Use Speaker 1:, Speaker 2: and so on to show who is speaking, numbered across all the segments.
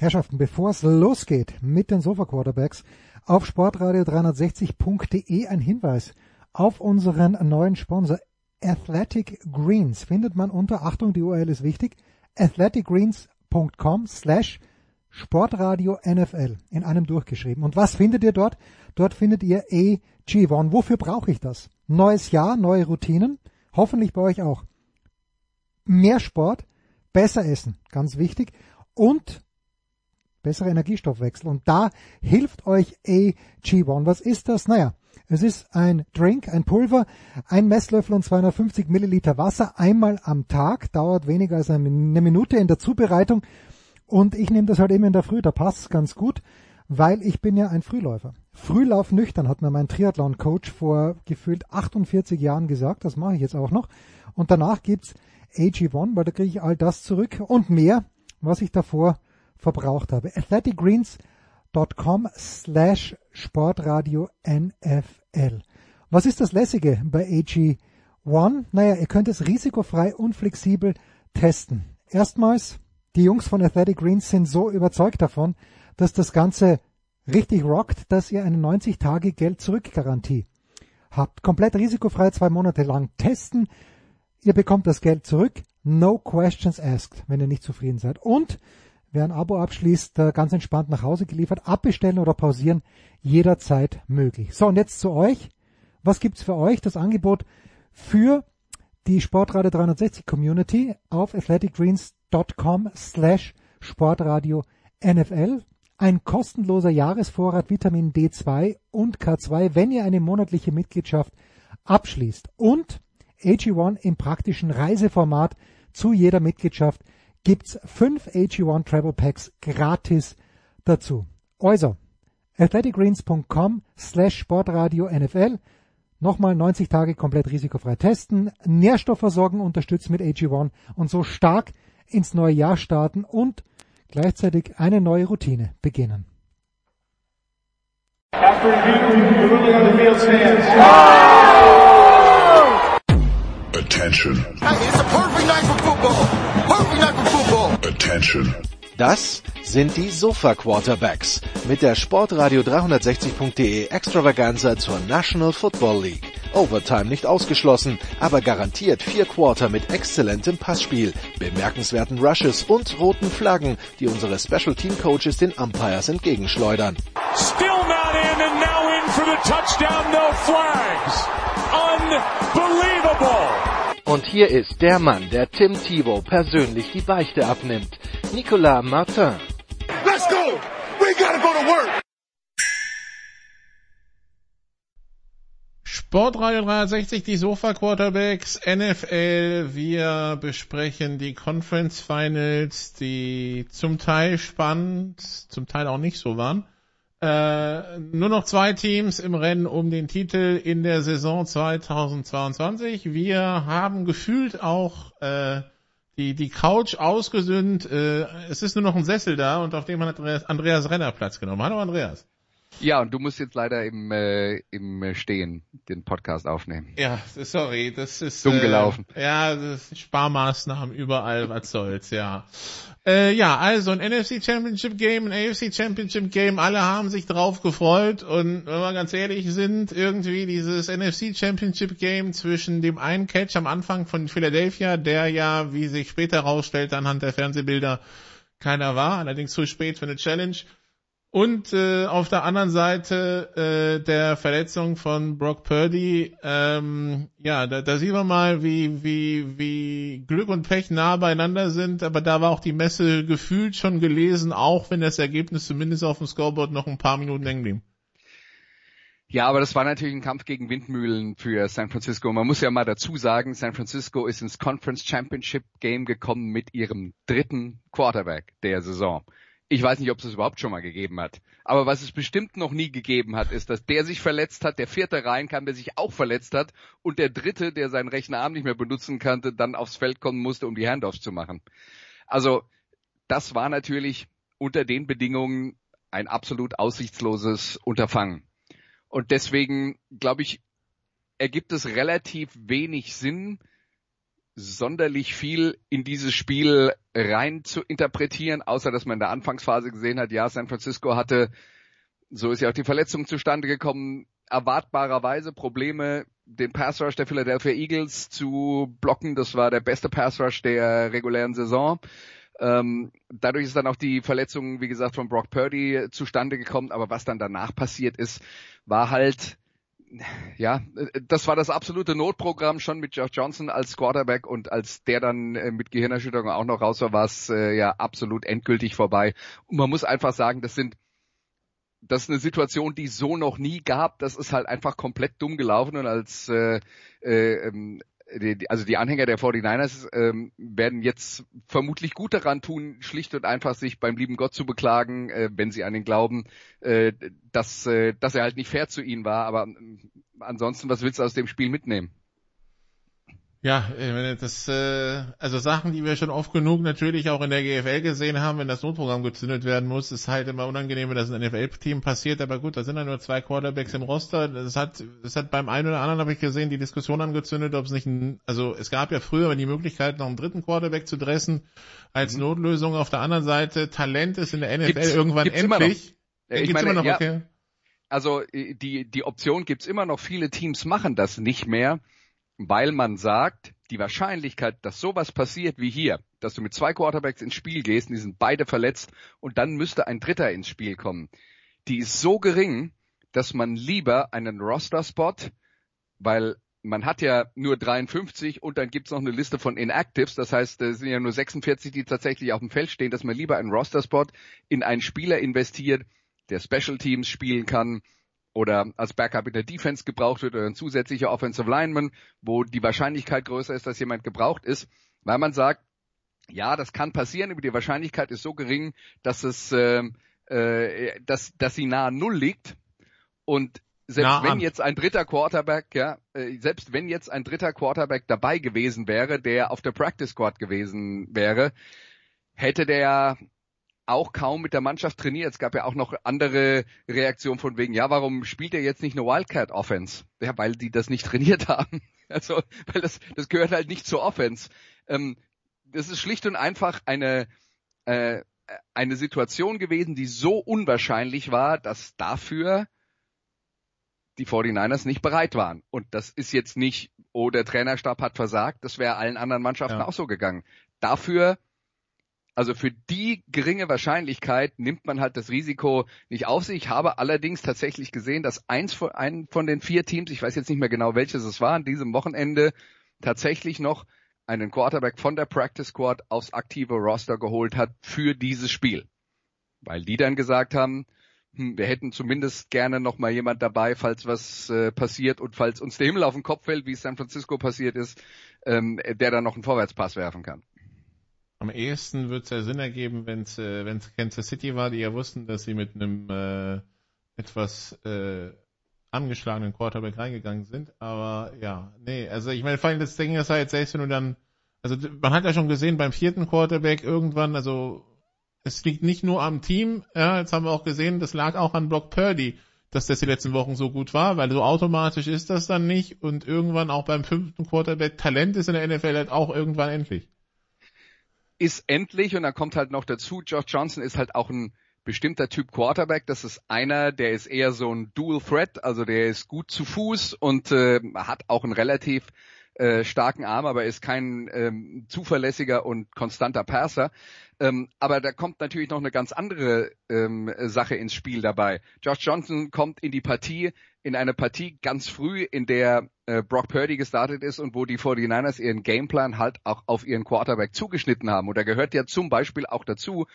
Speaker 1: Herrschaften, bevor es losgeht mit den Sofa Quarterbacks, auf sportradio360.de ein Hinweis auf unseren neuen Sponsor Athletic Greens. Findet man unter, Achtung, die URL ist wichtig, athleticgreens.com slash Sportradio NFL in einem durchgeschrieben. Und was findet ihr dort? Dort findet ihr AG1. Wofür brauche ich das? Neues Jahr, neue Routinen, hoffentlich bei euch auch. Mehr Sport, besser essen, ganz wichtig. Und bessere Energiestoffwechsel. Und da hilft euch AG1. Was ist das? Naja, es ist ein Drink, ein Pulver, ein Messlöffel und 250 Milliliter Wasser einmal am Tag, dauert weniger als eine Minute in der Zubereitung. Und ich nehme das halt eben in der Früh, da passt es ganz gut, weil ich bin ja ein Frühläufer. Frühlauf nüchtern hat mir mein Triathlon-Coach vor gefühlt 48 Jahren gesagt, das mache ich jetzt auch noch. Und danach gibt's AG1, weil da kriege ich all das zurück und mehr, was ich davor verbraucht habe. athleticgreens.com slash Sportradio NFL. Was ist das Lässige bei AG1? Naja, ihr könnt es risikofrei und flexibel testen. Erstmals, die Jungs von Athletic Greens sind so überzeugt davon, dass das Ganze richtig rockt, dass ihr eine 90 Tage Geld zurück Garantie habt. Komplett risikofrei zwei Monate lang testen. Ihr bekommt das Geld zurück. No questions asked, wenn ihr nicht zufrieden seid. Und Wer ein Abo abschließt, ganz entspannt nach Hause geliefert, abbestellen oder pausieren, jederzeit möglich. So, und jetzt zu euch. Was gibt's für euch? Das Angebot für die Sportradio 360 Community auf athleticgreens.com slash Sportradio NFL. Ein kostenloser Jahresvorrat Vitamin D2 und K2, wenn ihr eine monatliche Mitgliedschaft abschließt. Und AG1 im praktischen Reiseformat zu jeder Mitgliedschaft gibt's fünf AG1 Travel Packs gratis dazu. Also, athleticgreens.com slash Sportradio NFL. Nochmal 90 Tage komplett risikofrei testen, Nährstoffversorgung unterstützen mit AG1 und so stark ins neue Jahr starten und gleichzeitig eine neue Routine beginnen.
Speaker 2: Attention. It's night for football. Attention.
Speaker 3: Das sind die Sofa Quarterbacks mit der Sportradio 360.de Extravaganza zur National Football League. Overtime nicht ausgeschlossen, aber garantiert vier Quarter mit exzellentem Passspiel, bemerkenswerten Rushes und roten Flaggen, die unsere Special Team Coaches den Umpires entgegenschleudern.
Speaker 4: Still not in and now in for the touchdown, no flags. Unbelievable.
Speaker 3: Und hier ist der Mann, der Tim Thibault persönlich die Beichte abnimmt. Nicolas Martin. Let's go! We gotta go to work!
Speaker 5: Sportradio 360, die Sofa Quarterbacks, NFL. Wir besprechen die Conference Finals, die zum Teil spannend, zum Teil auch nicht so waren. Äh, nur noch zwei Teams im Rennen um den Titel in der Saison 2022. Wir haben gefühlt auch äh, die, die Couch ausgesünnt. Äh, es ist nur noch ein Sessel da und auf dem hat Andreas, Andreas Renner Platz genommen. Hallo Andreas.
Speaker 6: Ja, und du musst jetzt leider im, äh, im Stehen den Podcast aufnehmen.
Speaker 5: Ja, sorry, das ist
Speaker 6: dumm gelaufen.
Speaker 5: Äh, ja, das sind Sparmaßnahmen überall, was soll's, ja. Äh, ja, also ein NFC Championship Game, ein AFC Championship Game, alle haben sich drauf gefreut und wenn wir ganz ehrlich sind, irgendwie dieses NFC Championship Game zwischen dem einen Catch am Anfang von Philadelphia, der ja, wie sich später herausstellt, anhand der Fernsehbilder keiner war, allerdings zu spät für eine Challenge, und äh, auf der anderen Seite äh, der Verletzung von Brock Purdy, ähm, ja, da, da sehen wir mal, wie, wie, wie Glück und Pech nah beieinander sind, aber da war auch die Messe gefühlt schon gelesen, auch wenn das Ergebnis zumindest auf dem Scoreboard noch ein paar Minuten hängen blieb.
Speaker 6: Ja, aber das war natürlich ein Kampf gegen Windmühlen für San Francisco. Man muss ja mal dazu sagen, San Francisco ist ins Conference Championship Game gekommen mit ihrem dritten Quarterback der Saison. Ich weiß nicht, ob es es überhaupt schon mal gegeben hat. Aber was es bestimmt noch nie gegeben hat, ist, dass der sich verletzt hat, der vierte reinkam, der sich auch verletzt hat und der dritte, der seinen rechten Arm nicht mehr benutzen konnte, dann aufs Feld kommen musste, um die Handoffs zu machen. Also das war natürlich unter den Bedingungen ein absolut aussichtsloses Unterfangen. Und deswegen, glaube ich, ergibt es relativ wenig Sinn, sonderlich viel in dieses Spiel rein zu interpretieren, außer dass man in der Anfangsphase gesehen hat, ja, San Francisco hatte, so ist ja auch die Verletzung zustande gekommen, erwartbarerweise Probleme, den Pass Rush der Philadelphia Eagles zu blocken. Das war der beste Pass Rush der regulären Saison. Ähm, dadurch ist dann auch die Verletzung, wie gesagt, von Brock Purdy zustande gekommen. Aber was dann danach passiert ist, war halt, ja, das war das absolute Notprogramm schon mit Josh Johnson als Quarterback und als der dann äh, mit Gehirnerschütterung auch noch raus war, war es äh, ja absolut endgültig vorbei. Und man muss einfach sagen, das sind das ist eine Situation, die es so noch nie gab. Das ist halt einfach komplett dumm gelaufen und als äh, äh, ähm, die, also die Anhänger der 49ers ähm, werden jetzt vermutlich gut daran tun, schlicht und einfach sich beim lieben Gott zu beklagen, äh, wenn sie an ihn glauben, äh, dass, äh, dass er halt nicht fair zu ihnen war. Aber äh, ansonsten, was willst du aus dem Spiel mitnehmen?
Speaker 5: Ja, das, äh, also Sachen, die wir schon oft genug natürlich auch in der GFL gesehen haben, wenn das Notprogramm gezündet werden muss, ist halt immer unangenehm, wenn das in NFL-Team passiert. Aber gut, da sind ja nur zwei Quarterbacks im Roster. Das hat, das hat beim einen oder anderen, habe ich gesehen, die Diskussion angezündet, ob es nicht ein, also es gab ja früher die Möglichkeit, noch einen dritten Quarterback zu dressen als mhm. Notlösung. Auf der anderen Seite, Talent ist in der NFL gibt's, irgendwann gibt's endlich.
Speaker 6: Immer noch. Ich meine, immer noch, ja, okay. Also die, die Option gibt's immer noch. Viele Teams machen das nicht mehr weil man sagt, die Wahrscheinlichkeit, dass sowas passiert wie hier, dass du mit zwei Quarterbacks ins Spiel gehst, und die sind beide verletzt und dann müsste ein Dritter ins Spiel kommen, die ist so gering, dass man lieber einen Roster-Spot, weil man hat ja nur 53 und dann gibt's noch eine Liste von Inactives, das heißt, es sind ja nur 46, die tatsächlich auf dem Feld stehen, dass man lieber einen Roster-Spot in einen Spieler investiert, der Special Teams spielen kann, oder als Backup in der Defense gebraucht wird oder ein zusätzlicher Offensive Lineman, wo die Wahrscheinlichkeit größer ist, dass jemand gebraucht ist, weil man sagt, ja, das kann passieren, aber die Wahrscheinlichkeit ist so gering, dass es, äh, äh, dass, dass sie nahe Null liegt. Und selbst wenn jetzt ein dritter Quarterback, ja, äh, selbst wenn jetzt ein dritter Quarterback dabei gewesen wäre, der auf der Practice Squad gewesen wäre, hätte der auch kaum mit der Mannschaft trainiert. Es gab ja auch noch andere Reaktionen von wegen, ja, warum spielt er jetzt nicht eine Wildcat Offense? Ja, weil die das nicht trainiert haben. Also, weil das, das gehört halt nicht zur Offense. Ähm, das ist schlicht und einfach eine, äh, eine Situation gewesen, die so unwahrscheinlich war, dass dafür die 49ers nicht bereit waren. Und das ist jetzt nicht, oh, der Trainerstab hat versagt, das wäre allen anderen Mannschaften ja. auch so gegangen. Dafür also für die geringe Wahrscheinlichkeit nimmt man halt das Risiko nicht auf sich. Ich habe allerdings tatsächlich gesehen, dass eins von, ein von den vier Teams, ich weiß jetzt nicht mehr genau welches es war, an diesem Wochenende tatsächlich noch einen Quarterback von der Practice Squad aufs aktive Roster geholt hat für dieses Spiel. Weil die dann gesagt haben, hm, wir hätten zumindest gerne noch mal jemand dabei, falls was äh, passiert und falls uns der Himmel auf den Kopf fällt, wie es San Francisco passiert ist, ähm, der dann noch einen Vorwärtspass werfen kann.
Speaker 5: Am ehesten wird es ja Sinn ergeben, wenn es äh, wenn's Kansas City war, die ja wussten, dass sie mit einem äh, etwas äh, angeschlagenen Quarterback reingegangen sind. Aber ja, nee, also ich meine, vor allem das Ding ist halt, selbst wenn du dann, also man hat ja schon gesehen beim vierten Quarterback irgendwann, also es liegt nicht nur am Team, ja, jetzt haben wir auch gesehen, das lag auch an Brock Purdy, dass das die letzten Wochen so gut war, weil so automatisch ist das dann nicht und irgendwann auch beim fünften Quarterback Talent ist in der NFL halt auch irgendwann endlich
Speaker 6: ist endlich, und dann kommt halt noch dazu, Josh Johnson ist halt auch ein bestimmter Typ Quarterback. Das ist einer, der ist eher so ein Dual Threat, also der ist gut zu Fuß und äh, hat auch einen relativ äh, starken Arm, aber ist kein ähm, zuverlässiger und konstanter Passer. Ähm, aber da kommt natürlich noch eine ganz andere ähm, Sache ins Spiel dabei. Josh Johnson kommt in die Partie, in eine Partie ganz früh, in der äh, Brock Purdy gestartet ist und wo die 49ers ihren Gameplan halt auch auf ihren Quarterback zugeschnitten haben. Und da gehört ja zum Beispiel auch dazu,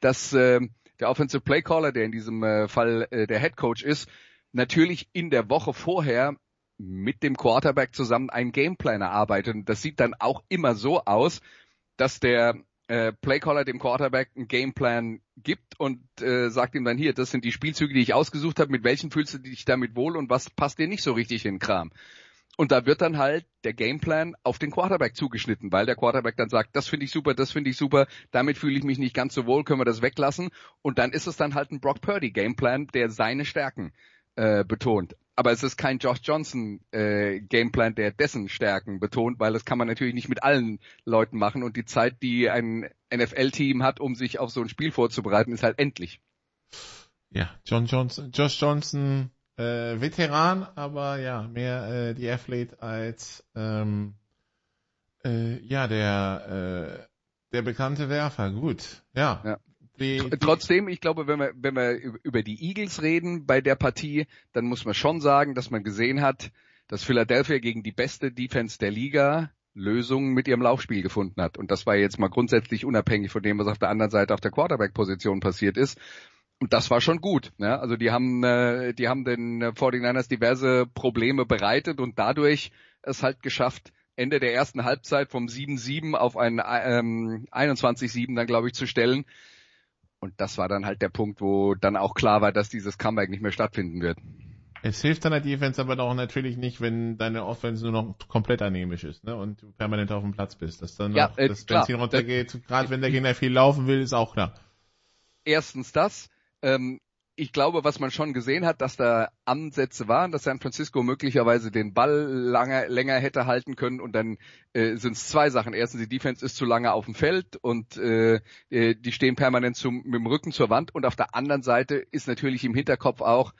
Speaker 6: dass äh, der Offensive Playcaller, der in diesem äh, Fall äh, der Head Coach ist, natürlich in der Woche vorher mit dem Quarterback zusammen einen Gameplan erarbeitet. Und das sieht dann auch immer so aus, dass der äh, Playcaller dem Quarterback einen Gameplan gibt und äh, sagt ihm dann hier, das sind die Spielzüge, die ich ausgesucht habe, mit welchen fühlst du dich damit wohl und was passt dir nicht so richtig in Kram. Und da wird dann halt der Gameplan auf den Quarterback zugeschnitten, weil der Quarterback dann sagt, das finde ich super, das finde ich super, damit fühle ich mich nicht ganz so wohl, können wir das weglassen. Und dann ist es dann halt ein Brock Purdy Gameplan, der seine Stärken äh, betont. Aber es ist kein Josh Johnson äh, Gameplan, der dessen Stärken betont, weil das kann man natürlich nicht mit allen Leuten machen und die Zeit, die ein NFL-Team hat, um sich auf so ein Spiel vorzubereiten, ist halt endlich.
Speaker 5: Ja, John Johnson, Josh Johnson, äh, Veteran, aber ja, mehr äh, die Athlete als ähm, äh, ja der äh, der bekannte Werfer. Gut, ja.
Speaker 6: ja. Die, die Trotzdem, ich glaube, wenn wir, wenn wir über die Eagles reden bei der Partie, dann muss man schon sagen, dass man gesehen hat, dass Philadelphia gegen die beste Defense der Liga Lösungen mit ihrem Laufspiel gefunden hat. Und das war jetzt mal grundsätzlich unabhängig von dem, was auf der anderen Seite auf der Quarterback-Position passiert ist. Und das war schon gut. Ne? Also die haben, äh, die haben den 49ers diverse Probleme bereitet und dadurch es halt geschafft, Ende der ersten Halbzeit vom 7-7 auf ein ähm, 21-7 dann, glaube ich, zu stellen. Und das war dann halt der Punkt, wo dann auch klar war, dass dieses Comeback nicht mehr stattfinden wird.
Speaker 5: Es hilft deiner Defense aber auch natürlich nicht, wenn deine Offense nur noch komplett anämisch ist, ne? Und du permanent auf dem Platz bist. Dass dann
Speaker 6: ja,
Speaker 5: noch äh, das Benzin runtergeht, gerade wenn der Gegner viel laufen will, ist auch klar.
Speaker 6: Erstens das. Ähm, ich glaube, was man schon gesehen hat, dass da Ansätze waren, dass San Francisco möglicherweise den Ball lange, länger hätte halten können und dann äh, sind es zwei Sachen. Erstens, die Defense ist zu lange auf dem Feld und äh, äh, die stehen permanent zum, mit dem Rücken zur Wand und auf der anderen Seite ist natürlich im Hinterkopf auch,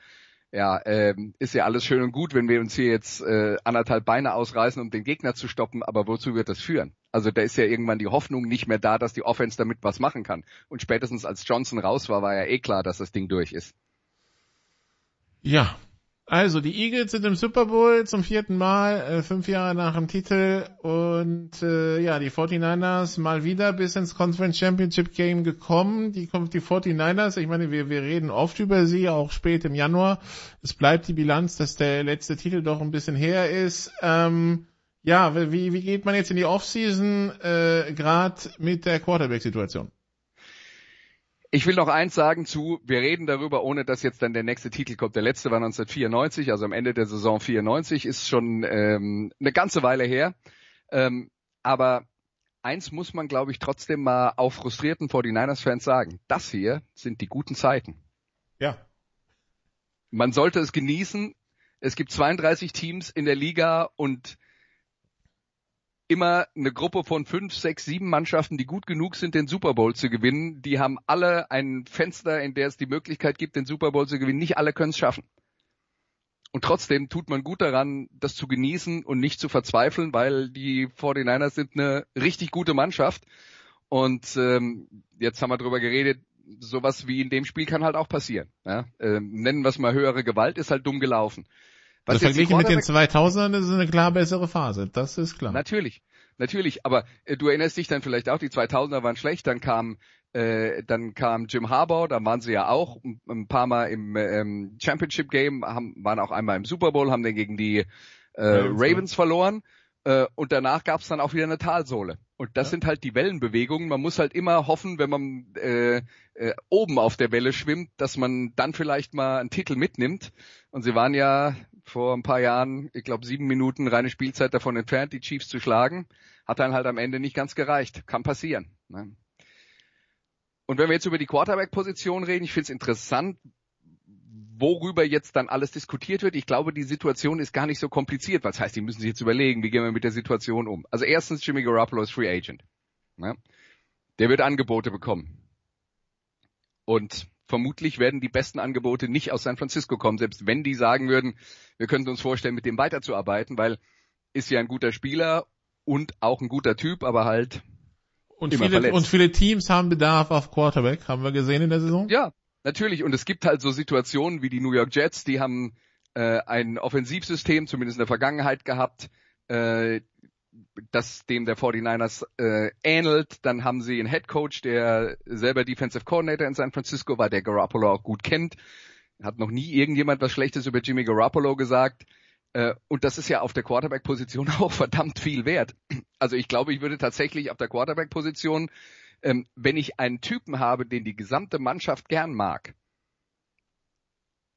Speaker 6: ja, ähm, ist ja alles schön und gut, wenn wir uns hier jetzt äh, anderthalb Beine ausreißen, um den Gegner zu stoppen, aber wozu wird das führen? Also da ist ja irgendwann die Hoffnung nicht mehr da, dass die Offense damit was machen kann. Und spätestens als Johnson raus war, war ja eh klar, dass das Ding durch ist.
Speaker 5: Ja, also die Eagles sind im Super Bowl zum vierten Mal, äh, fünf Jahre nach dem Titel und äh, ja, die 49ers mal wieder bis ins Conference Championship Game gekommen. Die, die 49ers, ich meine, wir, wir reden oft über sie, auch spät im Januar. Es bleibt die Bilanz, dass der letzte Titel doch ein bisschen her ist. Ähm, ja, wie, wie geht man jetzt in die Offseason äh, gerade mit der Quarterback-Situation?
Speaker 6: Ich will noch eins sagen zu, wir reden darüber, ohne dass jetzt dann der nächste Titel kommt. Der letzte war 1994, also am Ende der Saison 94, ist schon ähm, eine ganze Weile her. Ähm, aber eins muss man, glaube ich, trotzdem mal auch frustrierten 49ers-Fans sagen. Das hier sind die guten Zeiten.
Speaker 5: Ja.
Speaker 6: Man sollte es genießen. Es gibt 32 Teams in der Liga und immer eine Gruppe von fünf, sechs, sieben Mannschaften, die gut genug sind, den Super Bowl zu gewinnen. Die haben alle ein Fenster, in der es die Möglichkeit gibt, den Super Bowl zu gewinnen. Nicht alle können es schaffen. Und trotzdem tut man gut daran, das zu genießen und nicht zu verzweifeln, weil die 49ers sind eine richtig gute Mannschaft. Und ähm, jetzt haben wir drüber geredet, sowas wie in dem Spiel kann halt auch passieren. Ja? Ähm, nennen wir es mal höhere Gewalt, ist halt dumm gelaufen.
Speaker 5: Was also verglichen mit den 2000ern ist es eine klar bessere Phase, das ist klar.
Speaker 6: Natürlich, natürlich, aber äh, du erinnerst dich dann vielleicht auch, die 2000er waren schlecht, dann kam äh, dann kam Jim Harbaugh, da waren sie ja auch ein paar Mal im ähm, Championship Game, haben, waren auch einmal im Super Bowl, haben dann gegen die äh, Ravens, Ravens verloren äh, und danach gab es dann auch wieder eine Talsohle. Und das ja. sind halt die Wellenbewegungen. Man muss halt immer hoffen, wenn man äh, äh, oben auf der Welle schwimmt, dass man dann vielleicht mal einen Titel mitnimmt. Und sie waren ja vor ein paar Jahren, ich glaube, sieben Minuten reine Spielzeit davon entfernt, die Chiefs zu schlagen. Hat dann halt am Ende nicht ganz gereicht. Kann passieren. Ne? Und wenn wir jetzt über die Quarterback-Position reden, ich finde es interessant, worüber jetzt dann alles diskutiert wird. Ich glaube, die Situation ist gar nicht so kompliziert. Was heißt, die müssen sich jetzt überlegen, wie gehen wir mit der Situation um. Also erstens, Jimmy Garoppolo ist Free Agent. Ne? Der wird Angebote bekommen. Und vermutlich werden die besten Angebote nicht aus San Francisco kommen, selbst wenn die sagen würden, wir könnten uns vorstellen, mit dem weiterzuarbeiten, weil ist ja ein guter Spieler und auch ein guter Typ, aber halt
Speaker 5: und viele, und viele Teams haben Bedarf auf Quarterback, haben wir gesehen in der Saison?
Speaker 6: Ja, natürlich. Und es gibt halt so Situationen wie die New York Jets, die haben äh, ein Offensivsystem, zumindest in der Vergangenheit gehabt, äh, das dem der 49ers äh, ähnelt. Dann haben sie einen Head Coach, der selber Defensive Coordinator in San Francisco war, der Garoppolo auch gut kennt. Hat noch nie irgendjemand was Schlechtes über Jimmy Garoppolo gesagt. Äh, und das ist ja auf der Quarterback-Position auch verdammt viel wert. Also ich glaube, ich würde tatsächlich auf der Quarterback-Position, ähm, wenn ich einen Typen habe, den die gesamte Mannschaft gern mag,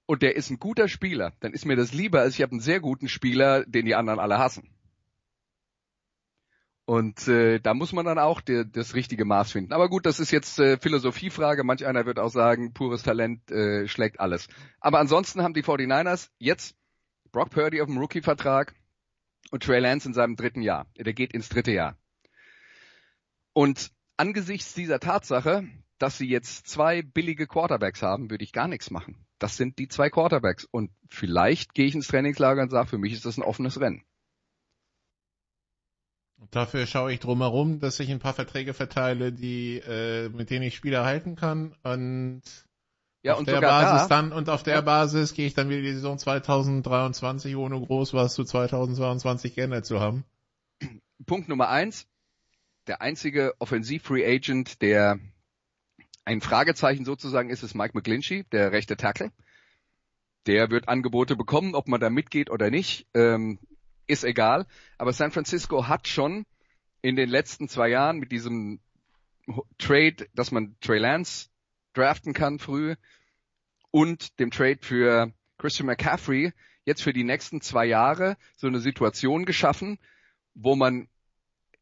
Speaker 6: und der ist ein guter Spieler, dann ist mir das lieber, als ich habe einen sehr guten Spieler, den die anderen alle hassen. Und äh, da muss man dann auch die, das richtige Maß finden. Aber gut, das ist jetzt äh, Philosophiefrage. Manch einer wird auch sagen, pures Talent äh, schlägt alles. Aber ansonsten haben die 49ers jetzt Brock Purdy auf dem Rookie-Vertrag und Trey Lance in seinem dritten Jahr. Der geht ins dritte Jahr. Und angesichts dieser Tatsache, dass sie jetzt zwei billige Quarterbacks haben, würde ich gar nichts machen. Das sind die zwei Quarterbacks. Und vielleicht gehe ich ins Trainingslager und sage, für mich ist das ein offenes Rennen.
Speaker 5: Dafür schaue ich drumherum, dass ich ein paar Verträge verteile, die äh, mit denen ich Spieler halten kann und
Speaker 6: ja,
Speaker 5: auf
Speaker 6: und
Speaker 5: der Basis
Speaker 6: da,
Speaker 5: dann und auf der
Speaker 6: Ja.
Speaker 5: Basis gehe ich dann wieder die Saison 2023 ohne groß was zu 2022 geändert zu haben.
Speaker 6: Punkt Nummer eins, der einzige Offensiv-Free Agent, der ein Fragezeichen sozusagen ist, ist Mike McGlinchey, der rechte Tackle. Der wird Angebote bekommen, ob man da mitgeht oder nicht, ähm, ist egal. Aber San Francisco hat schon in den letzten zwei Jahren mit diesem Trade, dass man Trey Lance draften kann früh und dem Trade für Christian McCaffrey jetzt für die nächsten zwei Jahre so eine Situation geschaffen, wo man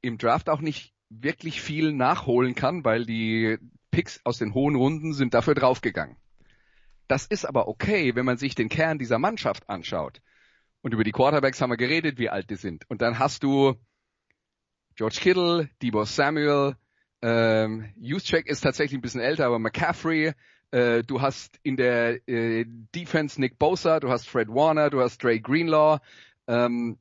Speaker 6: im Draft auch nicht wirklich viel nachholen kann, weil die Picks aus den hohen Runden sind dafür draufgegangen. Das ist aber okay, wenn man sich den Kern dieser Mannschaft anschaut. Und über die Quarterbacks haben wir geredet, wie alt die sind. Und dann hast du George Kittle, Debo Samuel, ähm, Juszczyk ist tatsächlich ein bisschen älter, aber McCaffrey, äh, du hast in der äh, Defense Nick Bosa, du hast Fred Warner, du hast Dre Greenlaw, ähm,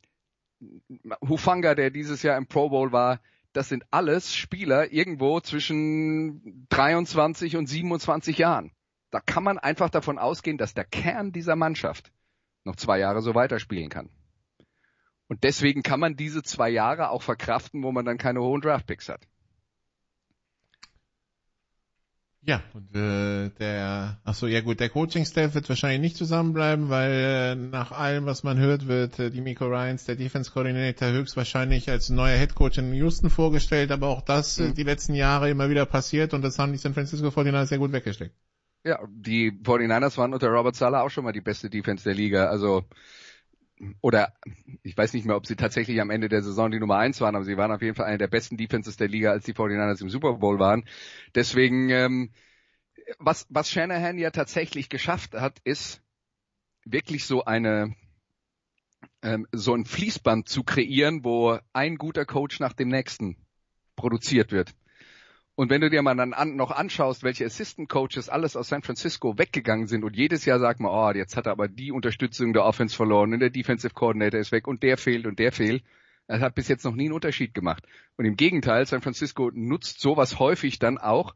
Speaker 6: Hufanga, der dieses Jahr im Pro Bowl war, das sind alles Spieler irgendwo zwischen 23 und 27 Jahren. Da kann man einfach davon ausgehen, dass der Kern dieser Mannschaft noch zwei Jahre so weiterspielen kann. Und deswegen kann man diese zwei Jahre auch verkraften, wo man dann keine hohen Draftpicks hat.
Speaker 5: Ja, und äh, der, ach so, ja gut, der Coaching-Staff wird wahrscheinlich nicht zusammenbleiben, weil äh, nach allem, was man hört, wird äh, die Miko Ryans, der Defense Coordinator, höchstwahrscheinlich als neuer Head Coach in Houston vorgestellt, aber auch das äh,
Speaker 6: Mhm.
Speaker 5: die letzten Jahre immer wieder passiert und das haben die San Francisco 49ers sehr gut weggesteckt.
Speaker 6: Ja, die 49ers waren unter Robert Sala auch schon mal die beste Defense der Liga. Also, oder ich weiß nicht mehr, ob sie tatsächlich am Ende der Saison die Nummer eins waren, aber sie waren auf jeden Fall eine der besten Defenses der Liga, als die 49ers im Super Bowl waren. Deswegen, ähm, was, was Shanahan ja tatsächlich geschafft hat, ist wirklich so eine ähm, so ein Fließband zu kreieren, wo ein guter Coach nach dem nächsten produziert wird. Und wenn du dir mal dann an, noch anschaust, welche Assistant Coaches alles aus San Francisco weggegangen sind und jedes Jahr sagt man, oh, jetzt hat er aber die Unterstützung der Offense verloren und der Defensive Coordinator ist weg und der fehlt und der fehlt. Er hat bis jetzt noch nie einen Unterschied gemacht. Und im Gegenteil, San Francisco nutzt sowas häufig dann auch,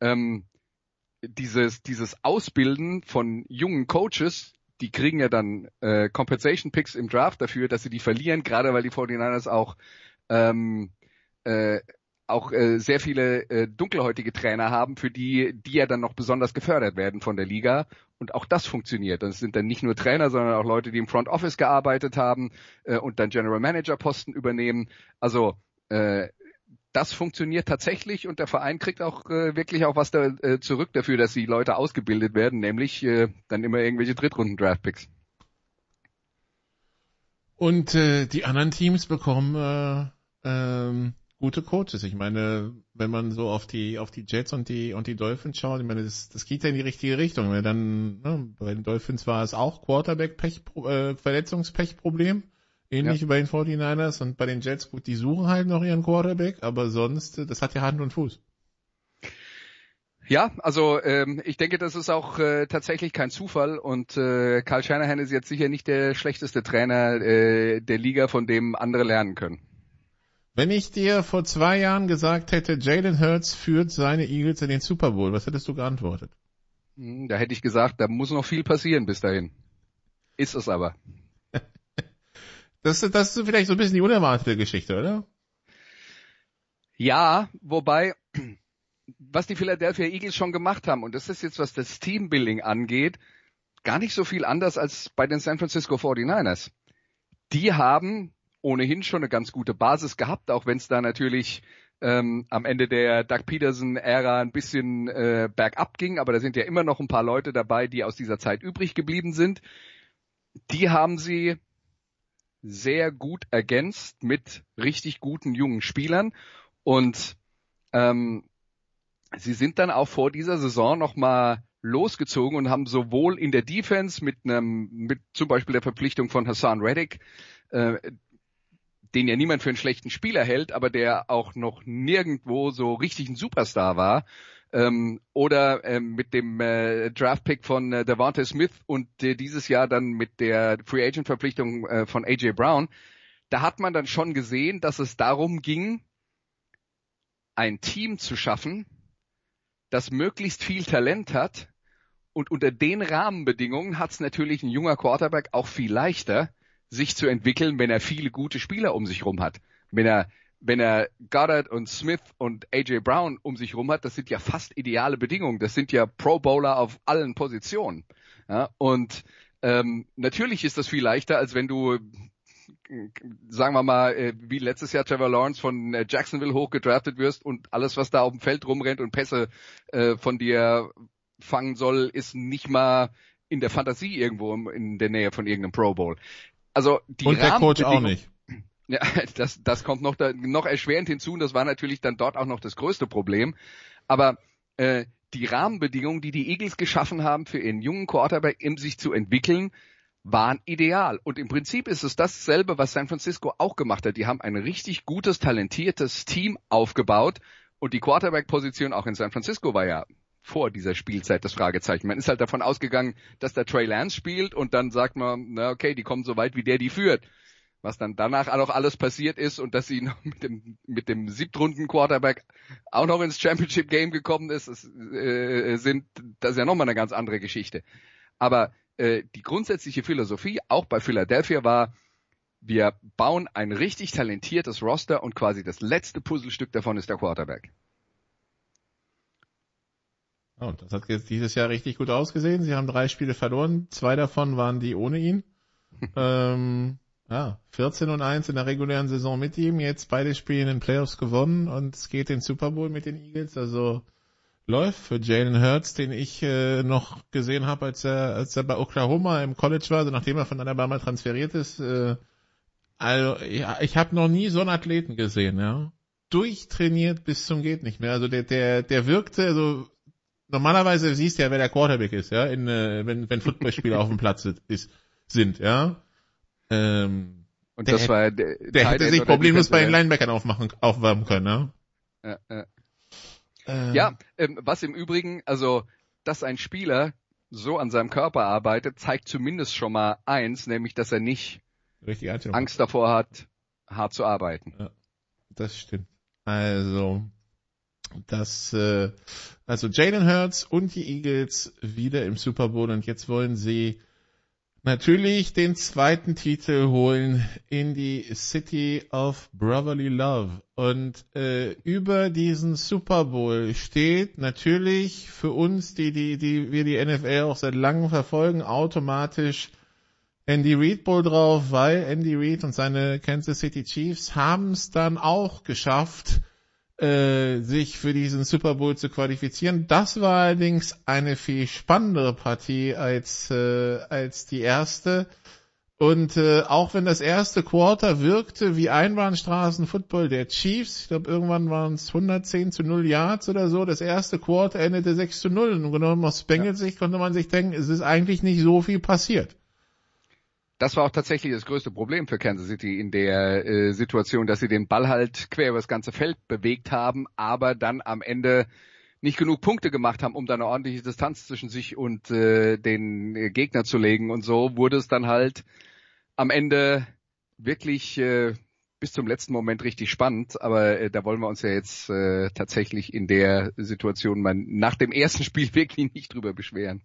Speaker 6: ähm, dieses, dieses Ausbilden von jungen Coaches, die kriegen ja dann äh, Compensation Picks im Draft dafür, dass sie die verlieren, gerade weil die 49ers auch ähm, äh, auch äh, sehr viele äh, dunkelhäutige Trainer haben, für die, die ja dann noch besonders gefördert werden von der Liga. Und auch das funktioniert. Das sind dann nicht nur Trainer, sondern auch Leute, die im Front Office gearbeitet haben äh, und dann General Manager Posten übernehmen. Also äh, das funktioniert tatsächlich und der Verein kriegt auch äh, wirklich auch was da, äh, zurück dafür, dass die Leute ausgebildet werden, nämlich äh, dann immer irgendwelche Drittrunden-Draftpicks.
Speaker 5: Und äh, die anderen Teams bekommen äh, ähm, gute Coaches. Ich meine, wenn man so auf die auf die Jets und die und die Dolphins schaut, ich meine, das, das geht ja in die richtige Richtung. Weil dann ne, bei den Dolphins war es auch Quarterback Pech äh, Verletzungspechproblem, ähnlich
Speaker 6: Ja.
Speaker 5: wie bei den 49ers und bei den Jets gut, die suchen halt noch ihren Quarterback, aber sonst das hat ja Hand und Fuß.
Speaker 6: Ja, also ähm, ich denke, das ist auch äh, tatsächlich kein Zufall und äh, Karl Shanahan ist jetzt sicher nicht der schlechteste Trainer äh, der Liga, von dem andere lernen können.
Speaker 5: Wenn ich dir vor zwei Jahren gesagt hätte, Jalen Hurts führt seine Eagles in den Super Bowl, was hättest du geantwortet?
Speaker 6: Hm, Da hätte ich gesagt, da muss noch viel passieren bis dahin. Ist es aber.
Speaker 5: Das, das ist vielleicht so ein bisschen die unerwartete Geschichte, oder?
Speaker 6: Ja, wobei, was die Philadelphia Eagles schon gemacht haben, und das ist jetzt, was das Teambuilding angeht, gar nicht so viel anders als bei den San Francisco 49ers. Die haben ohnehin schon eine ganz gute Basis gehabt, auch wenn es da natürlich ähm, am Ende der Doug Peterson-Ära ein bisschen äh, bergab ging, aber da sind ja immer noch ein paar Leute dabei, die aus dieser Zeit übrig geblieben sind. Die haben sie sehr gut ergänzt mit richtig guten jungen Spielern und ähm, sie sind dann auch vor dieser Saison nochmal losgezogen und haben sowohl in der Defense mit einem, mit zum Beispiel der Verpflichtung von Hassan Reddick, äh, den ja niemand für einen schlechten Spieler hält, aber der auch noch nirgendwo so richtig ein Superstar war, ähm, oder ähm, mit dem äh, Draftpick von äh, Devontae Smith und äh, dieses Jahr dann mit der Free Agent Verpflichtung äh, von AJ Brown, da hat man dann schon gesehen, dass es darum ging, ein Team zu schaffen, das möglichst viel Talent hat. Und unter den Rahmenbedingungen hat es natürlich ein junger Quarterback auch viel leichter, sich zu entwickeln, wenn er viele gute Spieler um sich rum hat. Wenn er, wenn er Goddard und Smith und AJ Brown um sich rum hat, das sind ja fast ideale Bedingungen. Das sind ja Pro Bowler auf allen Positionen. Ja, und ähm, natürlich ist das viel leichter, als wenn du sagen wir mal, äh, wie letztes Jahr Trevor Lawrence von äh, Jacksonville hochgedraftet wirst und alles, was da auf dem Feld rumrennt und Pässe äh, von dir fangen soll, ist nicht mal in der Fantasie irgendwo in der Nähe von irgendeinem Pro Bowl. Also die
Speaker 5: Und der Coach auch nicht.
Speaker 6: Ja, das, das kommt noch, da, noch erschwerend hinzu und das war natürlich dann dort auch noch das größte Problem. Aber äh, die Rahmenbedingungen, die die Eagles geschaffen haben für ihren jungen Quarterback, in sich zu entwickeln, waren ideal. Und im Prinzip ist es dasselbe, was San Francisco auch gemacht hat. Die haben ein richtig gutes, talentiertes Team aufgebaut und die Quarterback-Position auch in San Francisco war ja vor dieser Spielzeit das Fragezeichen. Man ist halt davon ausgegangen, dass der Trey Lance spielt und dann sagt man, na okay, die kommen so weit, wie der die führt. Was dann danach auch alles passiert ist und dass sie noch mit dem, mit dem siebtrunden Quarterback auch noch ins Championship Game gekommen ist, ist äh, sind, das ist ja nochmal eine ganz andere Geschichte. Aber äh, die grundsätzliche Philosophie auch bei Philadelphia war, wir bauen ein richtig talentiertes Roster und quasi das letzte Puzzlestück davon ist der Quarterback.
Speaker 5: Oh, das hat jetzt dieses Jahr richtig gut ausgesehen. Sie haben drei Spiele verloren, zwei davon waren die ohne ihn. ähm, ja, 14 und 1 in der regulären Saison mit ihm, jetzt beide Spiele in den Playoffs gewonnen und es geht den Super Bowl mit den Eagles. Also läuft für Jalen Hurts, den ich äh, noch gesehen habe, als er, als er bei Oklahoma im College war, also nachdem er von Alabama transferiert ist. Äh, also ja, ich habe noch nie so einen Athleten gesehen, ja. Durchtrainiert bis zum geht nicht mehr. Also der, der, der wirkte, also normalerweise siehst du ja, wer der Quarterback ist, ja, in, äh, wenn, wenn Footballspieler auf dem Platz ist, sind, ja. Ähm,
Speaker 6: und das
Speaker 5: hätte,
Speaker 6: war der,
Speaker 5: der hätte sich problemlos bei den Linebackern aufmachen, aufwärmen können, ja.
Speaker 6: Ja, ja. Ähm, ja, ähm, was im Übrigen, also, dass ein Spieler so an seinem Körper arbeitet, zeigt zumindest schon mal eins, nämlich, dass er nicht Angst davor hat, hart zu arbeiten.
Speaker 5: Ja, das stimmt. Also, das, äh, also Jalen Hurts und die Eagles wieder im Super Bowl und jetzt wollen sie natürlich den zweiten Titel holen in die City of Brotherly Love. Und äh, über diesen Super Bowl steht natürlich für uns, die, die, die wir die NFL auch seit langem verfolgen, automatisch Andy Reid Bowl drauf, weil Andy Reid und seine Kansas City Chiefs haben es dann auch geschafft, äh, sich für diesen Super Bowl zu qualifizieren. Das war allerdings eine viel spannendere Partie als, äh, als die erste. Und äh, auch wenn das erste Quarter wirkte wie Einbahnstraßen-Football der Chiefs, ich glaube irgendwann waren es 110 zu 0 Yards oder so, das erste Quarter endete 6 zu 0. Und genommen aus Bengals Sicht konnte man sich denken, es ist eigentlich nicht so viel passiert.
Speaker 6: Das war auch tatsächlich das größte Problem für Kansas City in der äh, Situation, dass sie den Ball halt quer über das ganze Feld bewegt haben, aber dann am Ende nicht genug Punkte gemacht haben, um da eine ordentliche Distanz zwischen sich und äh, den äh, Gegner zu legen. Und so wurde es dann halt am Ende wirklich äh, bis zum letzten Moment richtig spannend, aber äh, da wollen wir uns ja jetzt äh, tatsächlich in der Situation mal nach dem ersten Spiel wirklich nicht drüber beschweren.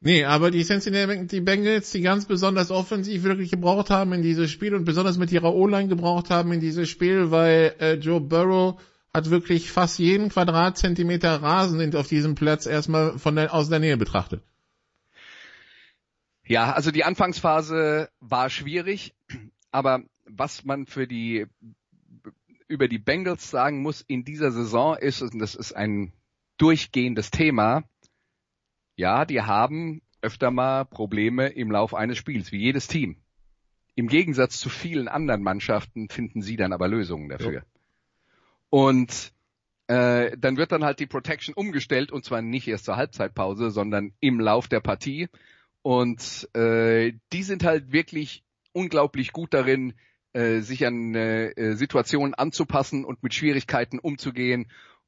Speaker 5: Nee, aber die Cincinnati Bengals, die ganz besonders offensiv wirklich gebraucht haben in dieses Spiel und besonders mit ihrer O-Line gebraucht haben in dieses Spiel, weil äh, Joe Burrow hat wirklich fast jeden Quadratzentimeter Rasen auf diesem Platz erstmal von der, aus der Nähe betrachtet.
Speaker 6: Ja, also die Anfangsphase war schwierig, aber was man für die über die Bengals sagen muss in dieser Saison ist, und das ist ein durchgehendes Thema, ja, die haben öfter mal Probleme im Lauf eines Spiels, wie jedes Team. Im Gegensatz zu vielen anderen Mannschaften finden sie dann aber Lösungen dafür. Ja. Und äh, dann wird dann halt die Protection umgestellt und zwar nicht erst zur Halbzeitpause, sondern im Lauf der Partie. Und äh, die sind halt wirklich unglaublich gut darin, äh, sich an äh, Situationen anzupassen und mit Schwierigkeiten umzugehen.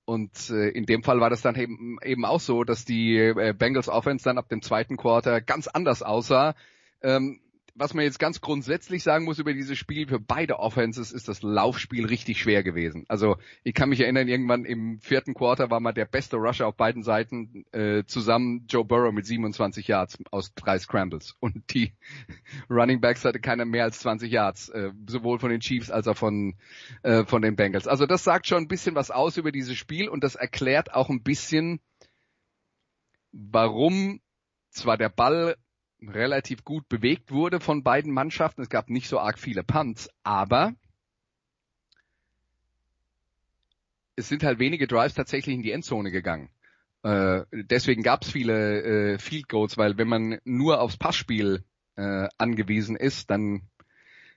Speaker 6: Und äh, in dem Fall war das dann eben, eben auch so, dass die äh, Bengals Offense dann ab dem zweiten Quarter ganz anders aussah. Ähm, was man jetzt ganz grundsätzlich sagen muss über dieses Spiel, für beide Offenses ist das Laufspiel richtig schwer gewesen. Also ich kann mich erinnern, irgendwann im vierten Quarter war mal der beste Rusher auf beiden Seiten äh, zusammen Joe Burrow mit 27 Yards aus drei Scrambles. Und die Running Backs hatte keiner mehr als 20 Yards, äh, sowohl von den Chiefs als auch von, äh, von den Bengals. Also das sagt schon ein bisschen was aus über dieses Spiel und das erklärt auch ein bisschen, warum zwar der Ball relativ gut bewegt wurde von beiden Mannschaften. Es gab nicht so arg viele Punts, aber es sind halt wenige Drives tatsächlich in die Endzone gegangen. Äh, deswegen gab es viele äh, Field Goals, weil wenn man nur aufs Passspiel äh, angewiesen ist, dann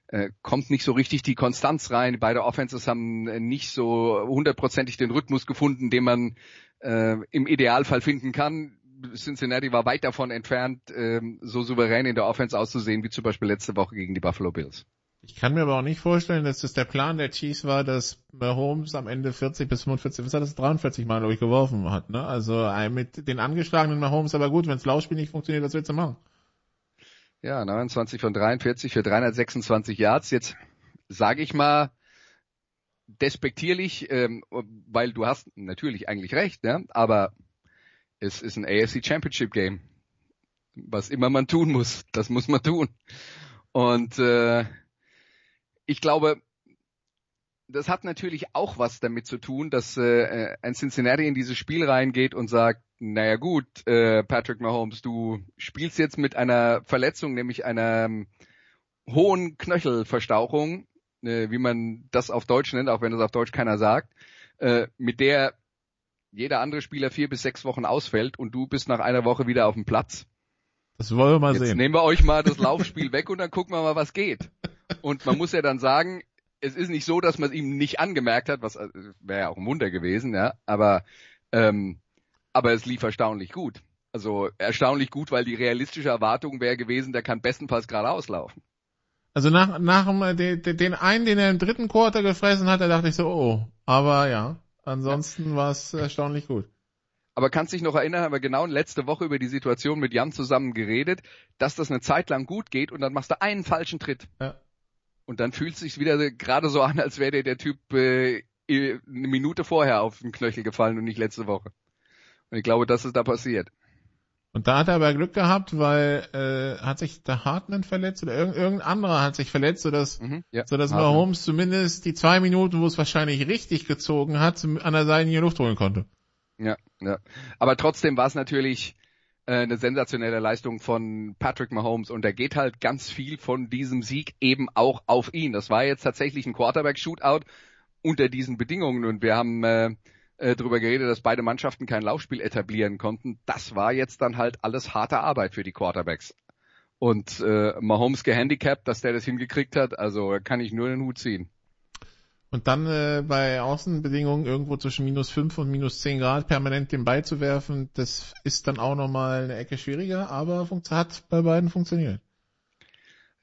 Speaker 6: äh, kommt nicht so richtig die Konstanz rein. Beide Offenses haben nicht so hundertprozentig den Rhythmus gefunden, den man äh, im Idealfall finden kann. Cincinnati war weit davon entfernt, ähm, so souverän in der Offense auszusehen, wie zum Beispiel letzte Woche gegen die Buffalo Bills.
Speaker 5: Ich kann mir aber auch nicht vorstellen, dass das der Plan der Chiefs war, dass Mahomes am Ende 40 bis 45, was hat das, 43 Mal, glaube ich, geworfen hat, ne? Also mit den angeschlagenen Mahomes, aber gut, wenn das Laufspiel nicht funktioniert, was willst du machen?
Speaker 6: Ja, 29 von 43 für 326 Yards. Jetzt sage ich mal despektierlich, ähm, weil du hast natürlich eigentlich recht, ne? aber es ist ein AFC Championship Game. Was immer man tun muss, das muss man tun. Und äh, ich glaube, das hat natürlich auch was damit zu tun, dass äh, ein Cincinnati in dieses Spiel reingeht und sagt, naja gut, äh, Patrick Mahomes, du spielst jetzt mit einer Verletzung, nämlich einer ähm, hohen Knöchelverstauchung, äh, wie man das auf Deutsch nennt, auch wenn das auf Deutsch keiner sagt, äh, mit der jeder andere Spieler vier bis sechs Wochen ausfällt und du bist nach einer Woche wieder auf dem Platz.
Speaker 5: Das wollen wir mal
Speaker 6: Jetzt
Speaker 5: sehen.
Speaker 6: nehmen wir euch mal das Laufspiel weg und dann gucken wir mal, was geht. Und man muss ja dann sagen, es ist nicht so, dass man es ihm nicht angemerkt hat, was äh, wäre ja auch ein Wunder gewesen, ja, aber ähm, aber es lief erstaunlich gut. Also erstaunlich gut, weil die realistische Erwartung wäre gewesen, der kann bestenfalls geradeaus laufen.
Speaker 5: Also nach, nach dem, den einen, den er im dritten Quarter gefressen hat, da dachte ich so, oh, aber ja. Ansonsten ja. war es erstaunlich gut.
Speaker 6: Aber kannst dich noch erinnern, haben wir genau letzte Woche über die Situation mit Jan zusammen geredet, dass das eine Zeit lang gut geht und dann machst du einen falschen Tritt. Ja. Und dann fühlt es sich wieder gerade so an, als wäre dir der Typ äh, eine Minute vorher auf den Knöchel gefallen und nicht letzte Woche. Und ich glaube, das ist da passiert.
Speaker 5: Und da hat er aber Glück gehabt, weil äh, hat sich der Hartman verletzt oder irgend, irgendein anderer hat sich verletzt, sodass, mhm, ja, sodass Mahomes zumindest die zwei Minuten, wo es wahrscheinlich richtig gezogen hat, an der Seite hier Luft holen konnte.
Speaker 6: Ja, ja. Aber trotzdem war es natürlich äh, eine sensationelle Leistung von Patrick Mahomes und da geht halt ganz viel von diesem Sieg eben auch auf ihn. Das war jetzt tatsächlich ein Quarterback-Shootout unter diesen Bedingungen und wir haben äh, äh, darüber geredet, dass beide Mannschaften kein Laufspiel etablieren konnten. Das war jetzt dann halt alles harte Arbeit für die Quarterbacks. Und äh, Mahomes gehandicapt, dass der das hingekriegt hat, also kann ich nur den Hut ziehen.
Speaker 5: Und dann äh, bei Außenbedingungen irgendwo zwischen minus fünf und minus zehn Grad permanent den Ball zu werfen, das ist dann auch nochmal eine Ecke schwieriger, aber hat bei beiden funktioniert.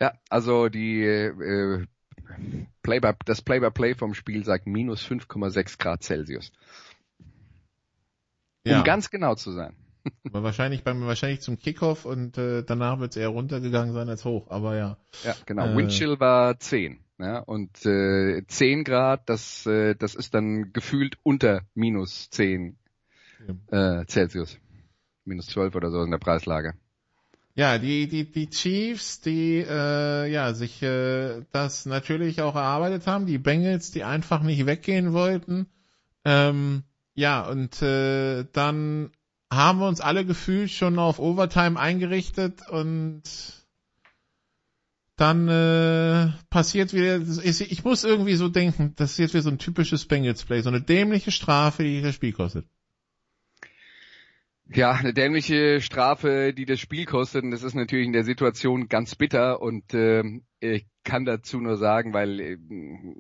Speaker 6: Ja, also die äh, Play by, das Play-by-Play -play vom Spiel sagt minus 5,6 Grad Celsius. Ja. Um ganz genau zu sein.
Speaker 5: Aber wahrscheinlich beim wahrscheinlich zum Kickoff und äh, danach wird es eher runtergegangen sein als hoch, aber ja.
Speaker 6: Ja, genau. Äh, Windchill war 10. Ja, und äh, 10 Grad, das, äh, das ist dann gefühlt unter minus 10 ja. äh, Celsius. Minus 12 oder so in der Preislage.
Speaker 5: Ja, die, die, die Chiefs, die äh, ja sich äh, das natürlich auch erarbeitet haben, die Bengals, die einfach nicht weggehen wollten. Ähm, ja, und äh, dann haben wir uns alle gefühlt schon auf Overtime eingerichtet und dann äh, passiert wieder, ich muss irgendwie so denken, das ist jetzt wieder so ein typisches Bengals Play, so eine dämliche Strafe, die das Spiel kostet.
Speaker 6: Ja, eine dämliche Strafe, die das Spiel kostet. Und das ist natürlich in der Situation ganz bitter. Und äh, ich kann dazu nur sagen, weil äh,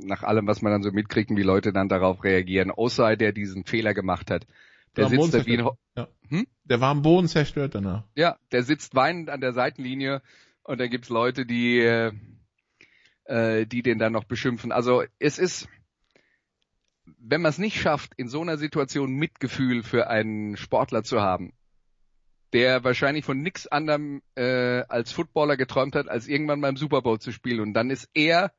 Speaker 6: nach allem, was man dann so mitkriegt, wie Leute dann darauf reagieren, Osei, der diesen Fehler gemacht hat, der, der sitzt da wie ein...
Speaker 5: Ja. Hm? Der war am Boden zerstört danach.
Speaker 6: Ja, der sitzt weinend an der Seitenlinie und dann gibt's Leute, die, äh, äh, die den dann noch beschimpfen. Also es ist wenn man es nicht schafft, in so einer Situation Mitgefühl für einen Sportler zu haben, der wahrscheinlich von nix anderem äh, als Footballer geträumt hat, als irgendwann beim Super Bowl zu spielen. Und dann ist er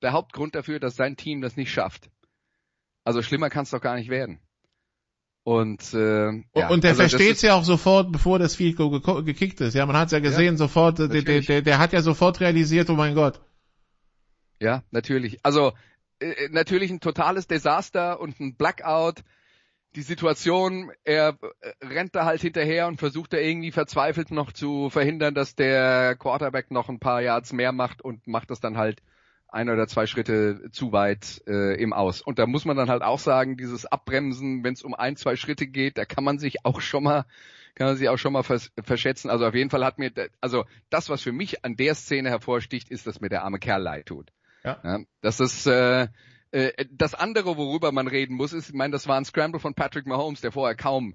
Speaker 6: der Hauptgrund dafür, dass sein Team das nicht schafft. Also schlimmer kann es doch gar nicht werden. Und, äh,
Speaker 5: ja, und der also versteht es ja auch sofort, bevor das Field Goal gekickt ist. Ja, man hat es ja gesehen, ja, sofort, der, der, der, der hat ja sofort realisiert, oh mein Gott.
Speaker 6: Ja, natürlich. Also äh, natürlich ein totales Desaster und ein Blackout. Die Situation, er äh, rennt da halt hinterher und versucht da irgendwie verzweifelt noch zu verhindern, dass der Quarterback noch ein paar Yards mehr macht und macht das dann halt ein oder zwei Schritte zu weit äh, im Aus. Und da muss man dann halt auch sagen, dieses Abbremsen, wenn es um ein, zwei Schritte geht, da kann man sich auch schon mal kann man sich auch schon mal vers verschätzen. Also auf jeden Fall hat mir, also das, was für mich an der Szene hervorsticht, ist, dass mir der arme Kerl leid tut. Ja. ja das ist äh, äh, das andere, worüber man reden muss, ist, ich meine, das war ein Scramble von Patrick Mahomes, der vorher kaum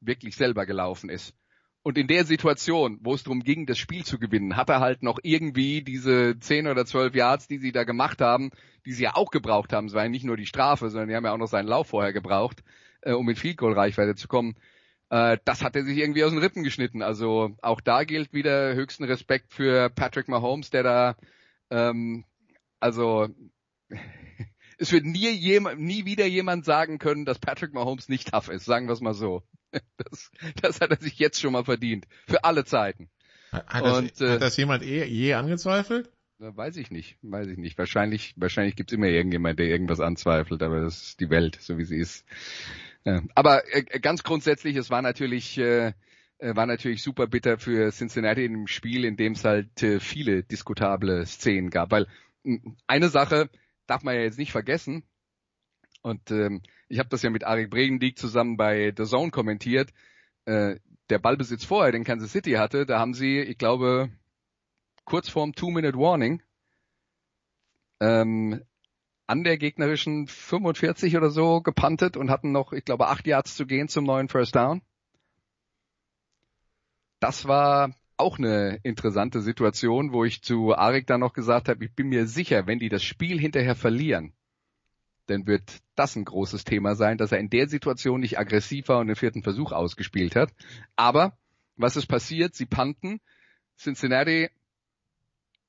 Speaker 6: wirklich selber gelaufen ist. Und in der Situation, wo es darum ging, das Spiel zu gewinnen, hat er halt noch irgendwie diese 10 oder 12 Yards, die sie da gemacht haben, die sie ja auch gebraucht haben. Es war ja nicht nur die Strafe, sondern die haben ja auch noch seinen Lauf vorher gebraucht, äh, um in Field Goal Reichweite zu kommen. Äh, das hat er sich irgendwie aus den Rippen geschnitten. Also auch da gilt wieder höchsten Respekt für Patrick Mahomes, der da ähm, also es wird nie, jemand, nie wieder jemand sagen können, dass Patrick Mahomes nicht tough ist, sagen wir es mal so. Das, das hat er sich jetzt schon mal verdient. Für alle Zeiten.
Speaker 5: Hat, Und, das, äh, hat das jemand eh, je angezweifelt?
Speaker 6: Weiß ich nicht, weiß ich nicht. Wahrscheinlich, wahrscheinlich gibt's immer irgendjemand, der irgendwas anzweifelt, aber das ist die Welt, so wie sie ist. Ja. Aber äh, ganz grundsätzlich, es war natürlich, äh, äh war natürlich super bitter für Cincinnati in dem Spiel, in dem es halt äh, viele diskutable Szenen gab, weil eine Sache darf man ja jetzt nicht vergessen, und ähm, ich habe das ja mit Arik Bregendiek zusammen bei The Zone kommentiert, äh, der Ballbesitz vorher, den Kansas City hatte, da haben sie, ich glaube, kurz vorm Two-Minute-Warning ähm, an der gegnerischen 45 oder so gepantet und hatten noch, ich glaube, acht Yards zu gehen zum neuen First Down. Das war auch eine interessante Situation, wo ich zu Arik dann noch gesagt habe, ich bin mir sicher, wenn die das Spiel hinterher verlieren, dann wird das ein großes Thema sein, dass er in der Situation nicht aggressiv war und den vierten Versuch ausgespielt hat. Aber was ist passiert? Sie panten. Cincinnati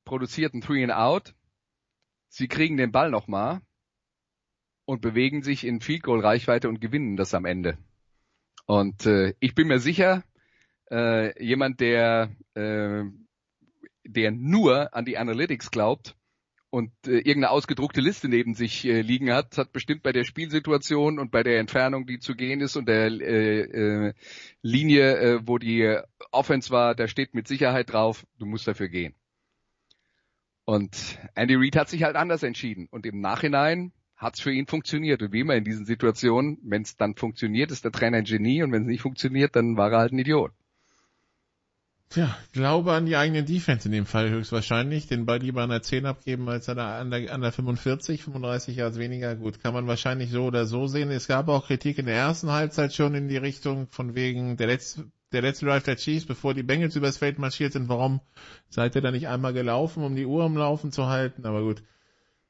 Speaker 6: produziert ein Three and Out. Sie kriegen den Ball nochmal und bewegen sich in Field Goal Reichweite und gewinnen das am Ende. Und äh, ich bin mir sicher, äh, jemand, der, äh, der nur an die Analytics glaubt und äh, irgendeine ausgedruckte Liste neben sich äh, liegen hat, hat bestimmt bei der Spielsituation und bei der Entfernung, die zu gehen ist und der äh, äh, Linie, äh, wo die Offense war, da steht mit Sicherheit drauf, du musst dafür gehen. Und Andy Reid hat sich halt anders entschieden. Und im Nachhinein hat es für ihn funktioniert. Und wie immer in diesen Situationen, wenn es dann funktioniert, ist der Trainer ein Genie und wenn es nicht funktioniert, dann war er halt ein Idiot.
Speaker 5: Tja, glaube an die eigene Defense in dem Fall höchstwahrscheinlich, den Ball lieber an der 10 abgeben als an der, an der, an der 45, 35 Yards weniger. Gut, kann man wahrscheinlich so oder so sehen. Es gab auch Kritik in der ersten Halbzeit schon in die Richtung von wegen der letzte, der letzte Drive der Chiefs, bevor die Bengals übers Feld marschiert sind. Warum seid ihr da nicht einmal gelaufen, um die Uhr am Laufen zu halten? Aber gut,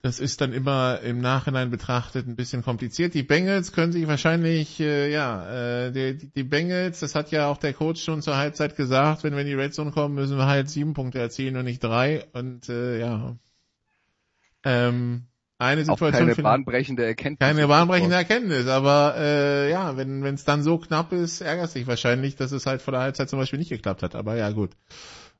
Speaker 5: das ist dann immer im Nachhinein betrachtet ein bisschen kompliziert. Die Bengals können sich wahrscheinlich, äh, ja, äh, die, die Bengals, das hat ja auch der Coach schon zur Halbzeit gesagt, wenn wir in die Red Zone kommen, müssen wir halt sieben Punkte erzielen und nicht drei. Und äh, ja, ähm, eine Situation.
Speaker 6: Auch keine bahnbrechende Erkenntnis.
Speaker 5: Keine bahnbrechende Erkenntnis, aber äh, ja, wenn es dann so knapp ist, ärgert sich wahrscheinlich, dass es halt vor der Halbzeit zum Beispiel nicht geklappt hat. Aber ja, gut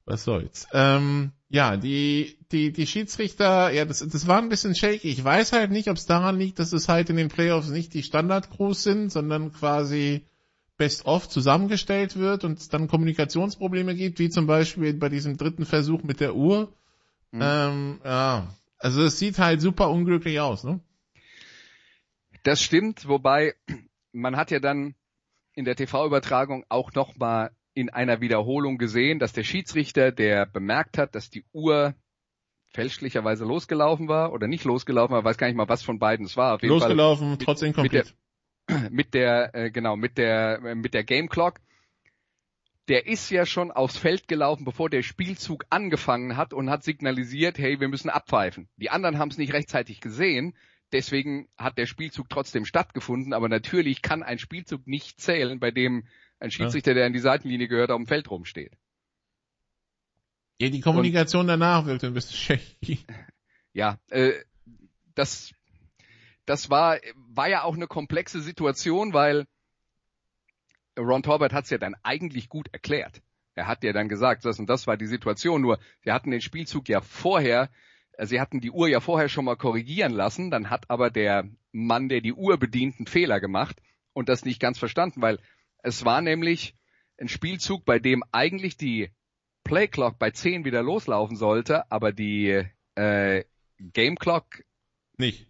Speaker 5: was soll's. Ähm, ja, die, die, die Schiedsrichter, ja, das, das war ein bisschen shaky. Ich weiß halt nicht, ob es daran liegt, dass es halt in den Playoffs nicht die Standard-Crews sind, sondern quasi best-of zusammengestellt wird und es dann Kommunikationsprobleme gibt, wie zum Beispiel bei diesem dritten Versuch mit der Uhr. Mhm. Ähm, ja, also es sieht halt super unglücklich aus, ne?
Speaker 6: Das stimmt, wobei man hat ja dann in der TV-Übertragung auch nochmal in einer Wiederholung gesehen, dass der Schiedsrichter, der bemerkt hat, dass die Uhr fälschlicherweise losgelaufen war oder nicht losgelaufen war, weiß gar nicht mal, was von beiden es war.
Speaker 5: Auf jeden losgelaufen, Fall trotz
Speaker 6: Incomplete. Mit der, mit der äh, genau, mit der, äh, mit der Game Clock. Der ist ja schon aufs Feld gelaufen, bevor der Spielzug angefangen hat und hat signalisiert, hey, wir müssen abpfeifen. Die anderen haben es nicht rechtzeitig gesehen, deswegen hat der Spielzug trotzdem stattgefunden, aber natürlich kann ein Spielzug nicht zählen, bei dem ein Schiedsrichter, der an die Seitenlinie gehört, auf dem Feld rumsteht.
Speaker 5: Ja, die Kommunikation und, danach wirkt ein bisschen shaky.
Speaker 6: Ja, äh, das, das war, war ja auch eine komplexe Situation, weil Ron Torbert hat es ja dann eigentlich gut erklärt. Er hat ja dann gesagt, das und das war die Situation, nur wir hatten den Spielzug ja vorher, äh, sie hatten die Uhr ja vorher schon mal korrigieren lassen, dann hat aber der Mann, der die Uhr bedient, einen Fehler gemacht und das nicht ganz verstanden, weil es war nämlich ein Spielzug, bei dem eigentlich die Playclock bei 10 wieder loslaufen sollte, aber die äh, Game Clock
Speaker 5: nicht.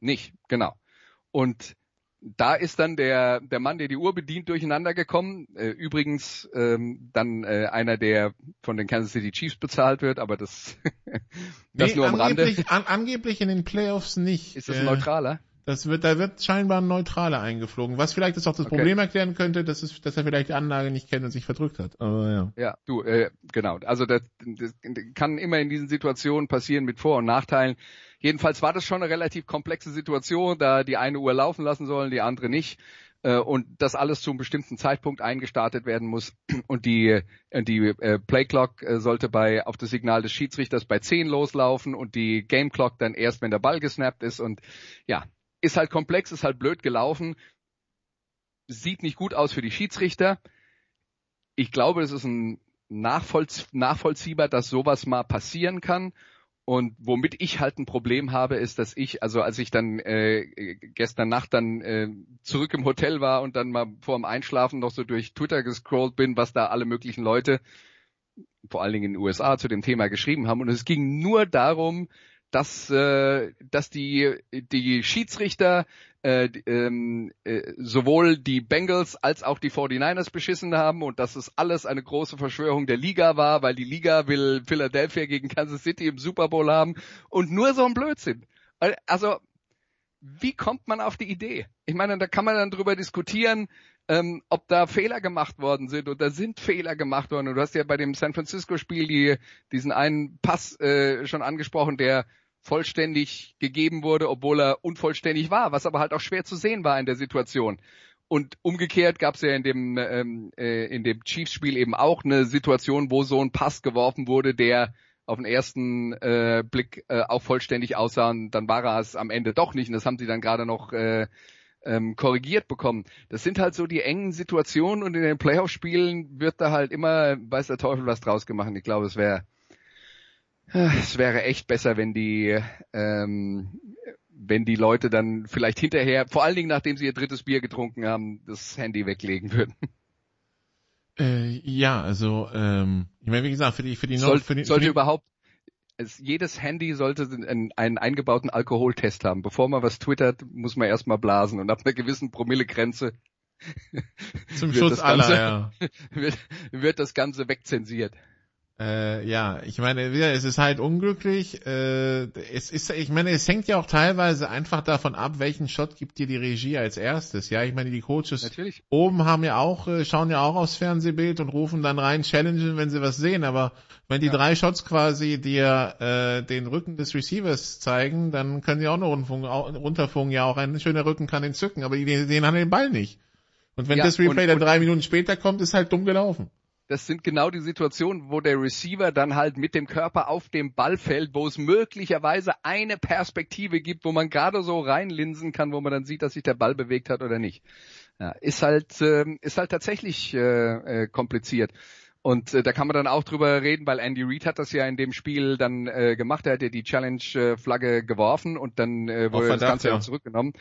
Speaker 6: Nicht, genau. Und da ist dann der, der Mann, der die Uhr bedient, durcheinander gekommen. Äh, übrigens ähm, dann äh, einer, der von den Kansas City Chiefs bezahlt wird, aber das,
Speaker 5: das nee, nur am angeblich, Rande. An, angeblich in den Playoffs nicht.
Speaker 6: Ist das äh, neutraler?
Speaker 5: Das wird, da wird scheinbar ein Neutraler eingeflogen, was vielleicht das auch das okay. Problem erklären könnte, dass, es, dass er vielleicht die Anlage nicht kennt und sich verdrückt hat. Aber ja.
Speaker 6: Ja, du, äh, genau. Also das, das kann immer in diesen Situationen passieren mit Vor- und Nachteilen. Jedenfalls war das schon eine relativ komplexe Situation, da die eine Uhr laufen lassen sollen, die andere nicht äh, und das alles zu einem bestimmten Zeitpunkt eingestartet werden muss und die äh, die äh, Playclock sollte bei auf das Signal des Schiedsrichters bei 10 loslaufen und die Game Clock dann erst wenn der Ball gesnappt ist und ja ist halt komplex, ist halt blöd gelaufen, sieht nicht gut aus für die Schiedsrichter. Ich glaube, es ist ein nachvollzie nachvollziehbar, dass sowas mal passieren kann. Und womit ich halt ein Problem habe, ist, dass ich, also als ich dann äh, gestern Nacht dann äh, zurück im Hotel war und dann mal vor dem Einschlafen noch so durch Twitter gescrollt bin, was da alle möglichen Leute, vor allen Dingen in den USA, zu dem Thema geschrieben haben. Und es ging nur darum, dass, äh, dass die, die Schiedsrichter äh, ähm, äh, sowohl die Bengals als auch die 49ers beschissen haben und dass es alles eine große Verschwörung der Liga war, weil die Liga will Philadelphia gegen Kansas City im Super Bowl haben und nur so ein Blödsinn. Also, wie kommt man auf die Idee? Ich meine, da kann man dann drüber diskutieren, ähm, ob da Fehler gemacht worden sind oder sind Fehler gemacht worden. Und du hast ja bei dem San Francisco-Spiel die, diesen einen Pass äh, schon angesprochen, der vollständig gegeben wurde, obwohl er unvollständig war, was aber halt auch schwer zu sehen war in der Situation. Und umgekehrt gab es ja in dem ähm, äh, in dem Chiefs-Spiel eben auch eine Situation, wo so ein Pass geworfen wurde, der auf den ersten äh, Blick äh, auch vollständig aussah und dann war er es am Ende doch nicht. Und das haben sie dann gerade noch äh, ähm, korrigiert bekommen. Das sind halt so die engen Situationen und in den Playoff-Spielen wird da halt immer, weiß der Teufel was draus gemacht. Ich glaube, es wäre es wäre echt besser, wenn die ähm, wenn die Leute dann vielleicht hinterher, vor allen Dingen nachdem sie ihr drittes Bier getrunken haben, das Handy weglegen würden.
Speaker 5: Äh, ja, also ähm, ich meine, wie gesagt, für die für die,
Speaker 6: Soll,
Speaker 5: für die
Speaker 6: sollte
Speaker 5: für die,
Speaker 6: überhaupt es, jedes Handy sollte einen, einen eingebauten Alkoholtest haben. Bevor man was twittert, muss man erstmal blasen und ab einer gewissen Promillegrenze
Speaker 5: zum Schutz aller, ja.
Speaker 6: wird, wird das Ganze wegzensiert.
Speaker 5: Äh, ja, ich meine, es ist halt unglücklich. Äh, es ist, ich meine, es hängt ja auch teilweise einfach davon ab, welchen Shot gibt dir die Regie als erstes. Ja, ich meine, die Coaches
Speaker 6: Natürlich.
Speaker 5: oben haben ja auch, äh, schauen ja auch aufs Fernsehbild und rufen dann rein, challengen, wenn sie was sehen. Aber wenn die ja. drei Shots quasi dir äh, den Rücken des Receivers zeigen, dann können sie auch nur runterfunken. Ja, auch ein schöner Rücken kann entzücken, aber die sehen an den Ball nicht. Und wenn ja, das Replay und, dann drei Minuten später kommt, ist halt dumm gelaufen
Speaker 6: das sind genau die Situationen, wo der Receiver dann halt mit dem Körper auf dem Ball fällt, wo es möglicherweise eine Perspektive gibt, wo man gerade so reinlinsen kann, wo man dann sieht, dass sich der Ball bewegt hat oder nicht. Ja, ist halt äh, ist halt tatsächlich äh, äh, kompliziert. Und äh, da kann man dann auch drüber reden, weil Andy Reid hat das ja in dem Spiel dann äh, gemacht. Er hat ja die Challenge-Flagge geworfen und dann äh, wurde Verdacht, das Ganze ja. zurückgenommen.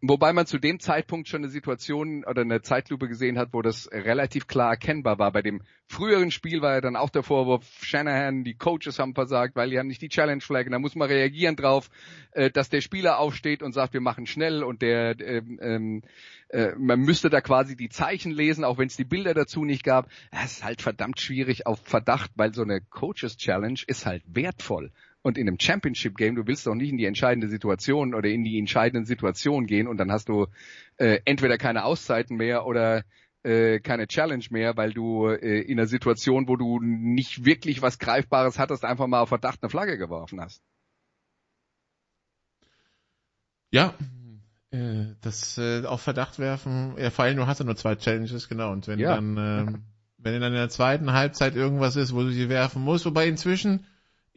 Speaker 6: Wobei man zu dem Zeitpunkt schon eine Situation oder eine Zeitlupe gesehen hat, wo das relativ klar erkennbar war. Bei dem früheren Spiel war ja dann auch der Vorwurf, Shanahan, die Coaches haben versagt, weil die haben nicht die Challenge Flag. Und da muss man reagieren drauf, äh, dass der Spieler aufsteht und sagt, wir machen schnell und der ähm, ähm, äh, man müsste da quasi die Zeichen lesen, auch wenn es die Bilder dazu nicht gab. Es ist halt verdammt schwierig auf Verdacht, weil so eine Coaches Challenge ist halt wertvoll. Und in einem Championship Game, du willst doch nicht in die entscheidende Situation oder in die entscheidenden Situationen gehen und dann hast du äh, entweder keine Auszeiten mehr oder äh, keine Challenge mehr, weil du äh, in einer Situation, wo du nicht wirklich was Greifbares hattest, einfach mal auf Verdacht eine Flagge geworfen hast.
Speaker 5: Ja, äh, das äh, auf Verdacht werfen, ja, vor allem du hast ja nur zwei Challenges, genau. Und wenn ja. dann, äh, wenn dann in der zweiten Halbzeit irgendwas ist, wo du sie werfen musst, wobei inzwischen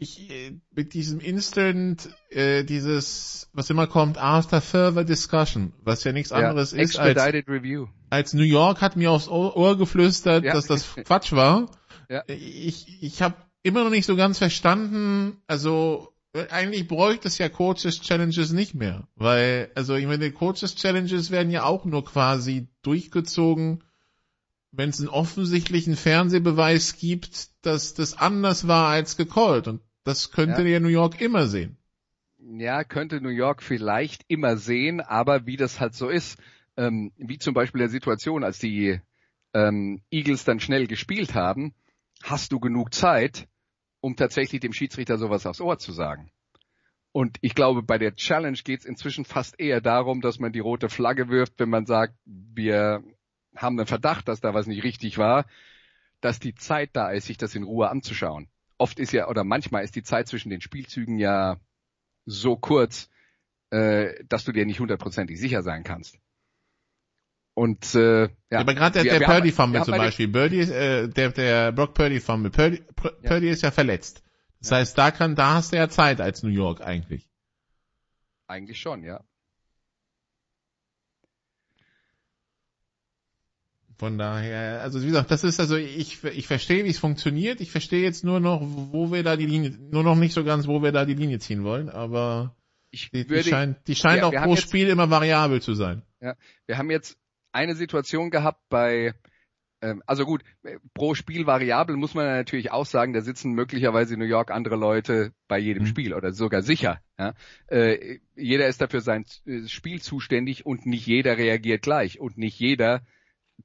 Speaker 5: ich äh, mit diesem Instant, äh, dieses, was immer kommt, after further discussion, was ja nichts anderes ist als,
Speaker 6: Review.
Speaker 5: als New York hat mir aufs Ohr, geflüstert, ja. dass das Quatsch war. Ja. Ich, ich habe immer noch nicht so ganz verstanden, also eigentlich bräuchte es ja Coaches Challenges nicht mehr, weil, also ich meine, Coaches Challenges werden ja auch nur quasi durchgezogen, wenn es einen offensichtlichen Fernsehbeweis gibt, dass das anders war als gecallt. Und das könnte ja. ja New York immer sehen.
Speaker 6: Ja, könnte New York vielleicht immer sehen, aber wie das halt so ist, ähm, wie zum Beispiel der Situation, als die ähm, Eagles dann schnell gespielt haben, hast du genug Zeit, um tatsächlich dem Schiedsrichter sowas aufs Ohr zu sagen. Und ich glaube, bei der Challenge geht es inzwischen fast eher darum, dass man die rote Flagge wirft, wenn man sagt, wir haben einen Verdacht, dass da was nicht richtig war, dass die Zeit da ist, sich das in Ruhe anzuschauen oft ist ja, oder manchmal ist die Zeit zwischen den Spielzügen ja so kurz, äh, dass du dir nicht hundertprozentig sicher sein kannst. Und äh, ja, ja
Speaker 5: aber gerade der, der Purdy Fumble zum Beispiel, Birdie, äh, der der Brock Purdy Fumble, Purdy, Purdy ja. ist ja verletzt. Das ja. heißt, da kann, da hast du ja Zeit als New York eigentlich.
Speaker 6: Eigentlich schon, ja.
Speaker 5: Von daher, also wie gesagt, das ist also ich ich verstehe, wie es funktioniert. Ich verstehe jetzt nur noch, wo wir da die Linie, nur noch nicht so ganz, wo wir da die Linie ziehen wollen, aber ich die, würde, die scheint, die scheint ja, auch pro jetzt, Spiel immer variabel zu sein.
Speaker 6: Ja, wir haben jetzt eine Situation gehabt bei ähm, also gut, pro Spiel variabel muss man natürlich auch sagen, da sitzen möglicherweise in New York andere Leute bei jedem mhm. Spiel oder sogar sicher. Ja? Äh, jeder ist dafür sein äh, Spiel zuständig und nicht jeder reagiert gleich und nicht jeder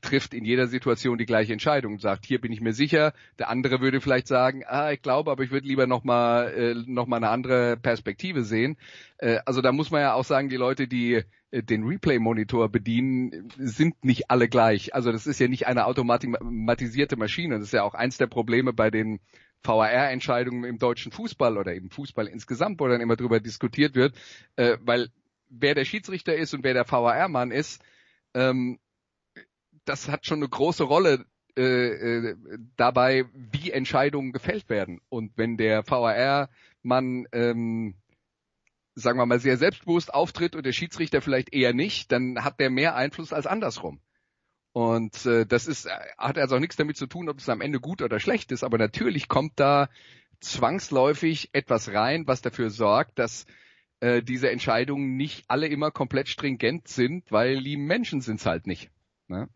Speaker 6: trifft in jeder Situation die gleiche Entscheidung und sagt, hier bin ich mir sicher. Der andere würde vielleicht sagen, ah, ich glaube, aber ich würde lieber nochmal äh, noch eine andere Perspektive sehen. Äh, also da muss man ja auch sagen, die Leute, die äh, den Replay-Monitor bedienen, sind nicht alle gleich. Also das ist ja nicht eine automatisierte Maschine. Das ist ja auch eins der Probleme bei den VAR-Entscheidungen im deutschen Fußball oder im Fußball insgesamt, wo dann immer drüber diskutiert wird, äh, weil wer der Schiedsrichter ist und wer der VAR-Mann ist, ähm, das hat schon eine große Rolle äh, äh, dabei, wie Entscheidungen gefällt werden. Und wenn der VAR-Mann, ähm, sagen wir mal, sehr selbstbewusst auftritt und der Schiedsrichter vielleicht eher nicht, dann hat der mehr Einfluss als andersrum. Und äh, das ist, hat also auch nichts damit zu tun, ob es am Ende gut oder schlecht ist, aber natürlich kommt da zwangsläufig etwas rein, was dafür sorgt, dass äh, diese Entscheidungen nicht alle immer komplett stringent sind, weil die Menschen sind es halt nicht. Ne?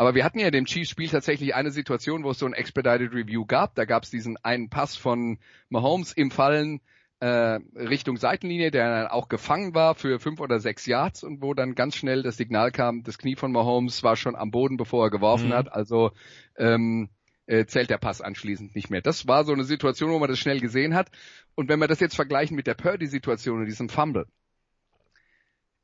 Speaker 6: Aber wir hatten ja dem Chiefs-Spiel tatsächlich eine Situation, wo es so ein Expedited Review gab. Da gab es diesen einen Pass von Mahomes im Fallen äh, Richtung Seitenlinie, der dann auch gefangen war für fünf oder sechs Yards und wo dann ganz schnell das Signal kam, das Knie von Mahomes war schon am Boden, bevor er geworfen mhm. hat. Also ähm, äh, zählt der Pass anschließend nicht mehr. Das war so eine Situation, wo man das schnell gesehen hat. Und wenn wir das jetzt vergleichen mit der Purdy-Situation und diesem Fumble,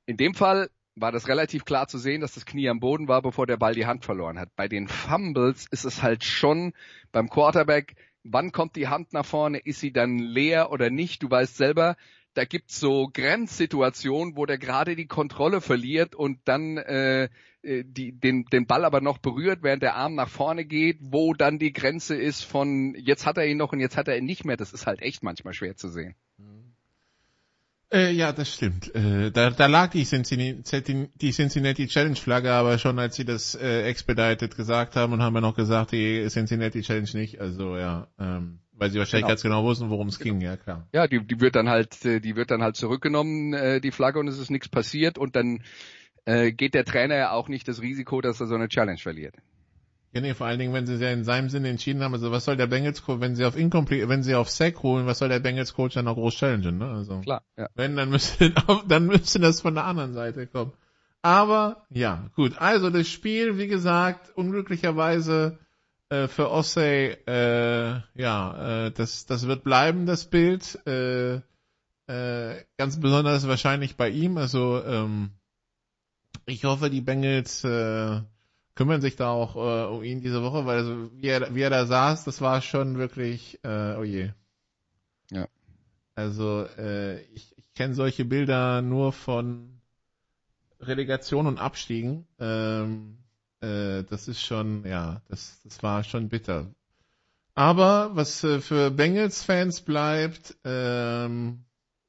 Speaker 6: in dem Fall war das relativ klar zu sehen, dass das Knie am Boden war, bevor der Ball die Hand verloren hat. Bei den Fumbles ist es halt schon beim Quarterback, wann kommt die Hand nach vorne, ist sie dann leer oder nicht? Du weißt selber, da gibt's so Grenzsituationen, wo der gerade die Kontrolle verliert und dann äh, äh, die, den, den Ball aber noch berührt, während der Arm nach vorne geht, wo dann die Grenze ist von jetzt hat er ihn noch und jetzt hat er ihn nicht mehr. Das ist halt echt manchmal schwer zu sehen.
Speaker 5: Äh, ja, das stimmt. Äh, da, da lag die Cincinnati, die Cincinnati Challenge Flagge, aber schon als sie das äh, expedited gesagt haben und haben wir noch gesagt, die Cincinnati Challenge nicht. Also ja, ähm, Weil sie wahrscheinlich genau. ganz genau wussten, worum es ging, ja klar.
Speaker 6: Ja, die, die wird dann halt, äh, die wird dann halt zurückgenommen, äh, die Flagge, und es ist nichts passiert und dann äh, geht der Trainer ja auch nicht das Risiko, dass er so eine Challenge verliert.
Speaker 5: Ja, nee, vor allen Dingen, wenn sie ja in seinem Sinne entschieden haben, also was soll der Bengals Coach, wenn sie auf Incomplete, wenn sie auf Sack holen, was soll der Bengals Coach dann noch groß challengen, ne? Also.
Speaker 6: Klar, ja.
Speaker 5: Wenn, dann müsste, dann müsste das von der anderen Seite kommen. Aber, ja, gut. Also, das Spiel, wie gesagt, unglücklicherweise, äh, für Ossey, äh, ja, äh, das, das wird bleiben, das Bild, äh, äh, ganz besonders wahrscheinlich bei ihm, also, ähm, ich hoffe, die Bengals, äh, kümmern sich da auch äh, um ihn diese Woche, weil also, wie, er, wie er da saß, das war schon wirklich, äh, oh je.
Speaker 6: Ja.
Speaker 5: Also äh, ich, ich kenne solche Bilder nur von Relegation und Abstiegen. Ähm, äh, das ist schon, ja, das, das war schon bitter. Aber was äh, für Bengals-Fans bleibt, ähm,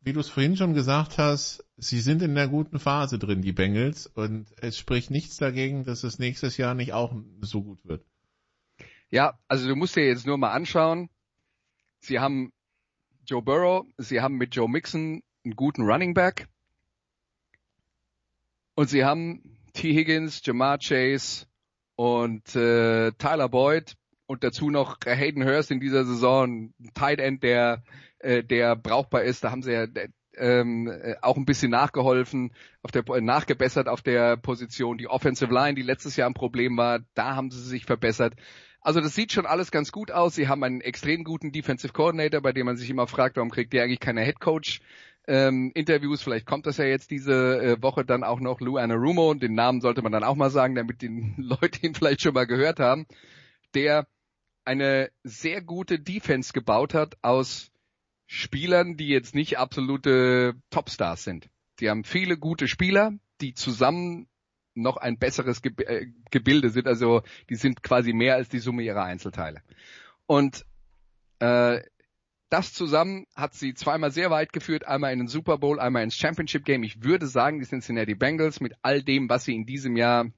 Speaker 5: wie du es vorhin schon gesagt hast, sie sind in der guten Phase drin, die Bengals, und es spricht nichts dagegen, dass es nächstes Jahr nicht auch so gut wird.
Speaker 6: Ja, also du musst dir jetzt nur mal anschauen. Sie haben Joe Burrow, sie haben mit Joe Mixon einen guten Running Back. Und sie haben T. Higgins, Jamar Chase und äh, Tyler Boyd und dazu noch Hayden Hurst in dieser Saison, ein Tight End, der äh, der brauchbar ist. Da haben sie ja ähm, äh, auch ein bisschen nachgeholfen, auf der, äh, nachgebessert auf der Position. Die Offensive Line, die letztes Jahr ein Problem war, da haben sie sich verbessert. Also das sieht schon alles ganz gut aus. Sie haben einen extrem guten Defensive Coordinator, bei dem man sich immer fragt, warum kriegt der eigentlich keine Head Coach ähm, Interviews? Vielleicht kommt das ja jetzt diese äh, Woche dann auch noch Lou Anarumo. Den Namen sollte man dann auch mal sagen, damit die Leute ihn vielleicht schon mal gehört haben. Der eine sehr gute Defense gebaut hat aus Spielern, die jetzt nicht absolute Topstars sind. Die haben viele gute Spieler, die zusammen noch ein besseres äh, Gebilde sind. Also die sind quasi mehr als die Summe ihrer Einzelteile. Und äh, das zusammen hat sie zweimal sehr weit geführt, einmal in den Super Bowl, einmal ins Championship Game. Ich würde sagen, die Cincinnati Bengals mit all dem, was sie in diesem Jahr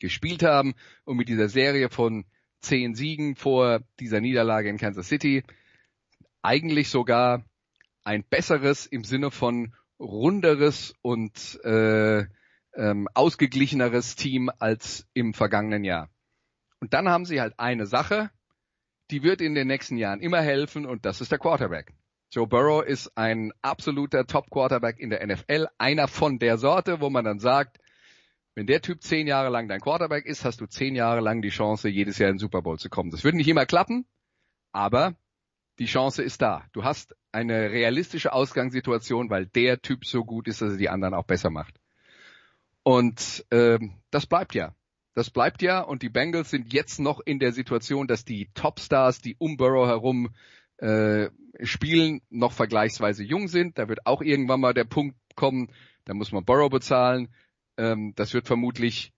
Speaker 6: gespielt haben und mit dieser Serie von zehn Siegen vor dieser Niederlage in Kansas City, eigentlich sogar ein besseres im Sinne von runderes und äh, ähm, ausgeglicheneres Team als im vergangenen Jahr. Und dann haben sie halt eine Sache, die wird in den nächsten Jahren immer helfen und das ist der Quarterback. Joe Burrow ist ein absoluter Top-Quarterback in der NFL, einer von der Sorte, wo man dann sagt, wenn der Typ zehn Jahre lang dein Quarterback ist, hast du zehn Jahre lang die Chance, jedes Jahr in den Super Bowl zu kommen. Das wird nicht immer klappen, aber die Chance ist da. Du hast eine realistische Ausgangssituation, weil der Typ so gut ist, dass er die anderen auch besser macht. Und ähm, das bleibt ja. Das bleibt ja und die Bengals sind jetzt noch in der Situation, dass die Topstars, die um Burrow herum äh, spielen, noch vergleichsweise jung sind. Da wird auch irgendwann mal der Punkt kommen, da muss man Burrow bezahlen. Ähm, das wird vermutlich,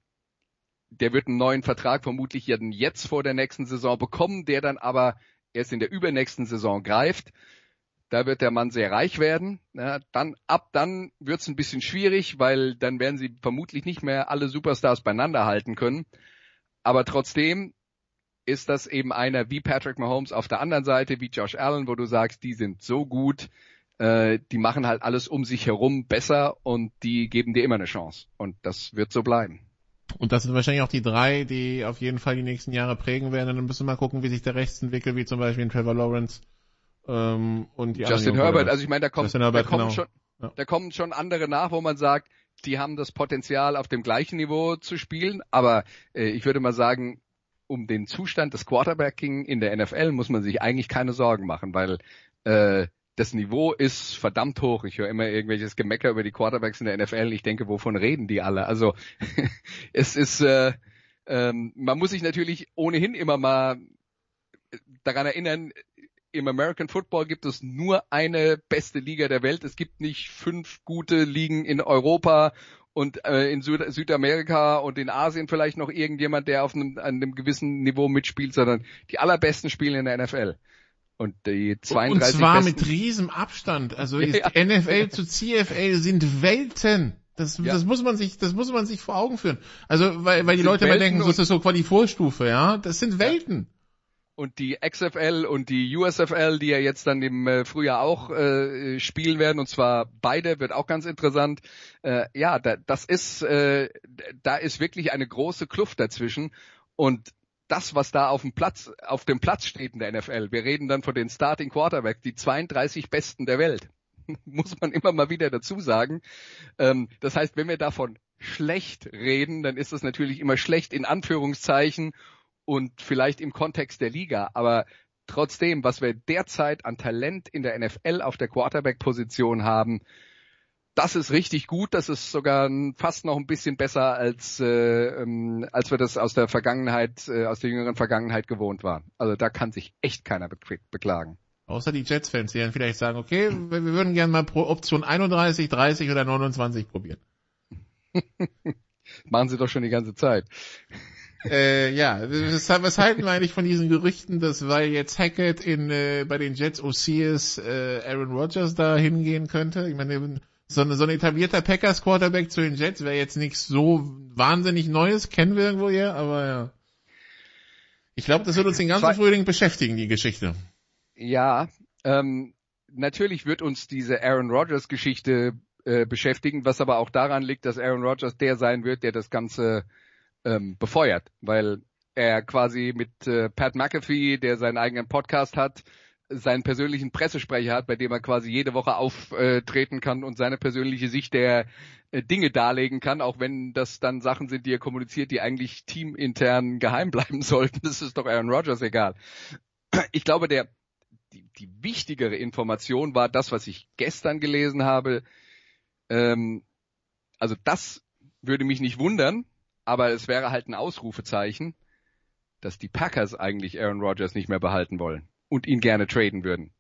Speaker 6: der wird einen neuen Vertrag vermutlich jetzt vor der nächsten Saison bekommen, der dann aber erst in der übernächsten Saison greift. Da wird der Mann sehr reich werden. Ja, dann ab dann wird es ein bisschen schwierig, weil dann werden sie vermutlich nicht mehr alle Superstars beieinander halten können. Aber trotzdem ist das eben einer wie Patrick Mahomes auf der anderen Seite, wie Josh Allen, wo du sagst, die sind so gut, äh, die machen halt alles um sich herum besser und die geben dir immer eine Chance. Und das wird so bleiben.
Speaker 5: Und das sind wahrscheinlich auch die drei, die auf jeden Fall die nächsten Jahre prägen werden. Und dann müssen wir mal gucken, wie sich der rechts entwickelt, wie zum Beispiel in Trevor Lawrence ähm, und die
Speaker 6: Justin Herbert. Also ich meine, da kommt, Herbert, da kommen genau. schon, ja. da kommen schon andere nach, wo man sagt, die haben das Potenzial, auf dem gleichen Niveau zu spielen. Aber äh, ich würde mal sagen, um den Zustand des Quarterbacking in der NFL muss man sich eigentlich keine Sorgen machen, weil äh, das Niveau ist verdammt hoch. Ich höre immer irgendwelches Gemecker über die Quarterbacks in der NFL. Ich denke, wovon reden die alle? Also es ist, äh, ähm, man muss sich natürlich ohnehin immer mal daran erinnern, im American Football gibt es nur eine beste Liga der Welt. Es gibt nicht fünf gute Ligen in Europa und äh, in Süd Südamerika und in Asien vielleicht noch irgendjemand, der auf einem, einem gewissen Niveau mitspielt, sondern die allerbesten spielen in der NFL. Und die 32 Und
Speaker 5: zwar mit riesem Abstand. Also ist ja. NFL zu CFL sind Welten. Das, ja. das muss man sich, das muss man sich vor Augen führen. Also, weil, weil die Leute immer denken, so ist das so quasi Vorstufe, ja. Das sind Welten.
Speaker 6: und die XFL und die USFL, die ja jetzt dann im äh, Frühjahr auch äh, spielen werden, und zwar beide, wird auch ganz interessant. Äh, ja, da, das ist, äh, da ist wirklich eine große Kluft dazwischen und das, was da auf dem Platz, auf dem Platz steht in der NFL. Wir reden dann von den Starting Quarterbacks, die 32 Besten der Welt. Muss man immer mal wieder dazu sagen. Ähm, das heißt, wenn wir davon schlecht reden, dann ist das natürlich immer schlecht in Anführungszeichen und vielleicht im Kontext der Liga. Aber trotzdem, was wir derzeit an Talent in der NFL auf der Quarterback-Position haben, das ist richtig gut. Das ist sogar fast noch ein bisschen besser als äh, ähm, als wir das aus der Vergangenheit, äh, aus der jüngeren Vergangenheit gewohnt waren. Also da kann sich echt keiner be beklagen.
Speaker 5: Außer die Jets-Fans, die dann vielleicht sagen, okay, wir würden gerne mal pro Option 31, 30 oder 29 probieren.
Speaker 6: Machen sie doch schon die ganze Zeit.
Speaker 5: äh, ja, was, was halten wir eigentlich von diesen Gerüchten, dass weil jetzt Hackett in äh, bei den Jets OC ist, äh, Aaron Rodgers da hingehen könnte? Ich meine, so, ein, so ein etablierter Packers Quarterback zu den Jets wäre jetzt nichts so wahnsinnig Neues, kennen wir irgendwo hier, aber ja. Ich glaube, das wird uns den ganzen Frühling beschäftigen, die Geschichte.
Speaker 6: Ja, ähm, natürlich wird uns diese Aaron Rodgers Geschichte äh, beschäftigen, was aber auch daran liegt, dass Aaron Rodgers der sein wird, der das Ganze ähm, befeuert, weil er quasi mit äh, Pat McAfee, der seinen eigenen Podcast hat, seinen persönlichen Pressesprecher hat, bei dem er quasi jede Woche auftreten kann und seine persönliche Sicht der äh, Dinge darlegen kann, auch wenn das dann Sachen sind, die er kommuniziert, die eigentlich teamintern geheim bleiben sollten. Das ist doch Aaron Rodgers egal. Ich glaube, der die, die wichtigere Information war das, was ich gestern gelesen habe. Ähm, also das würde mich nicht wundern, aber es wäre halt ein Ausrufezeichen, dass die Packers eigentlich Aaron Rodgers nicht mehr behalten wollen und ihn gerne traden würden.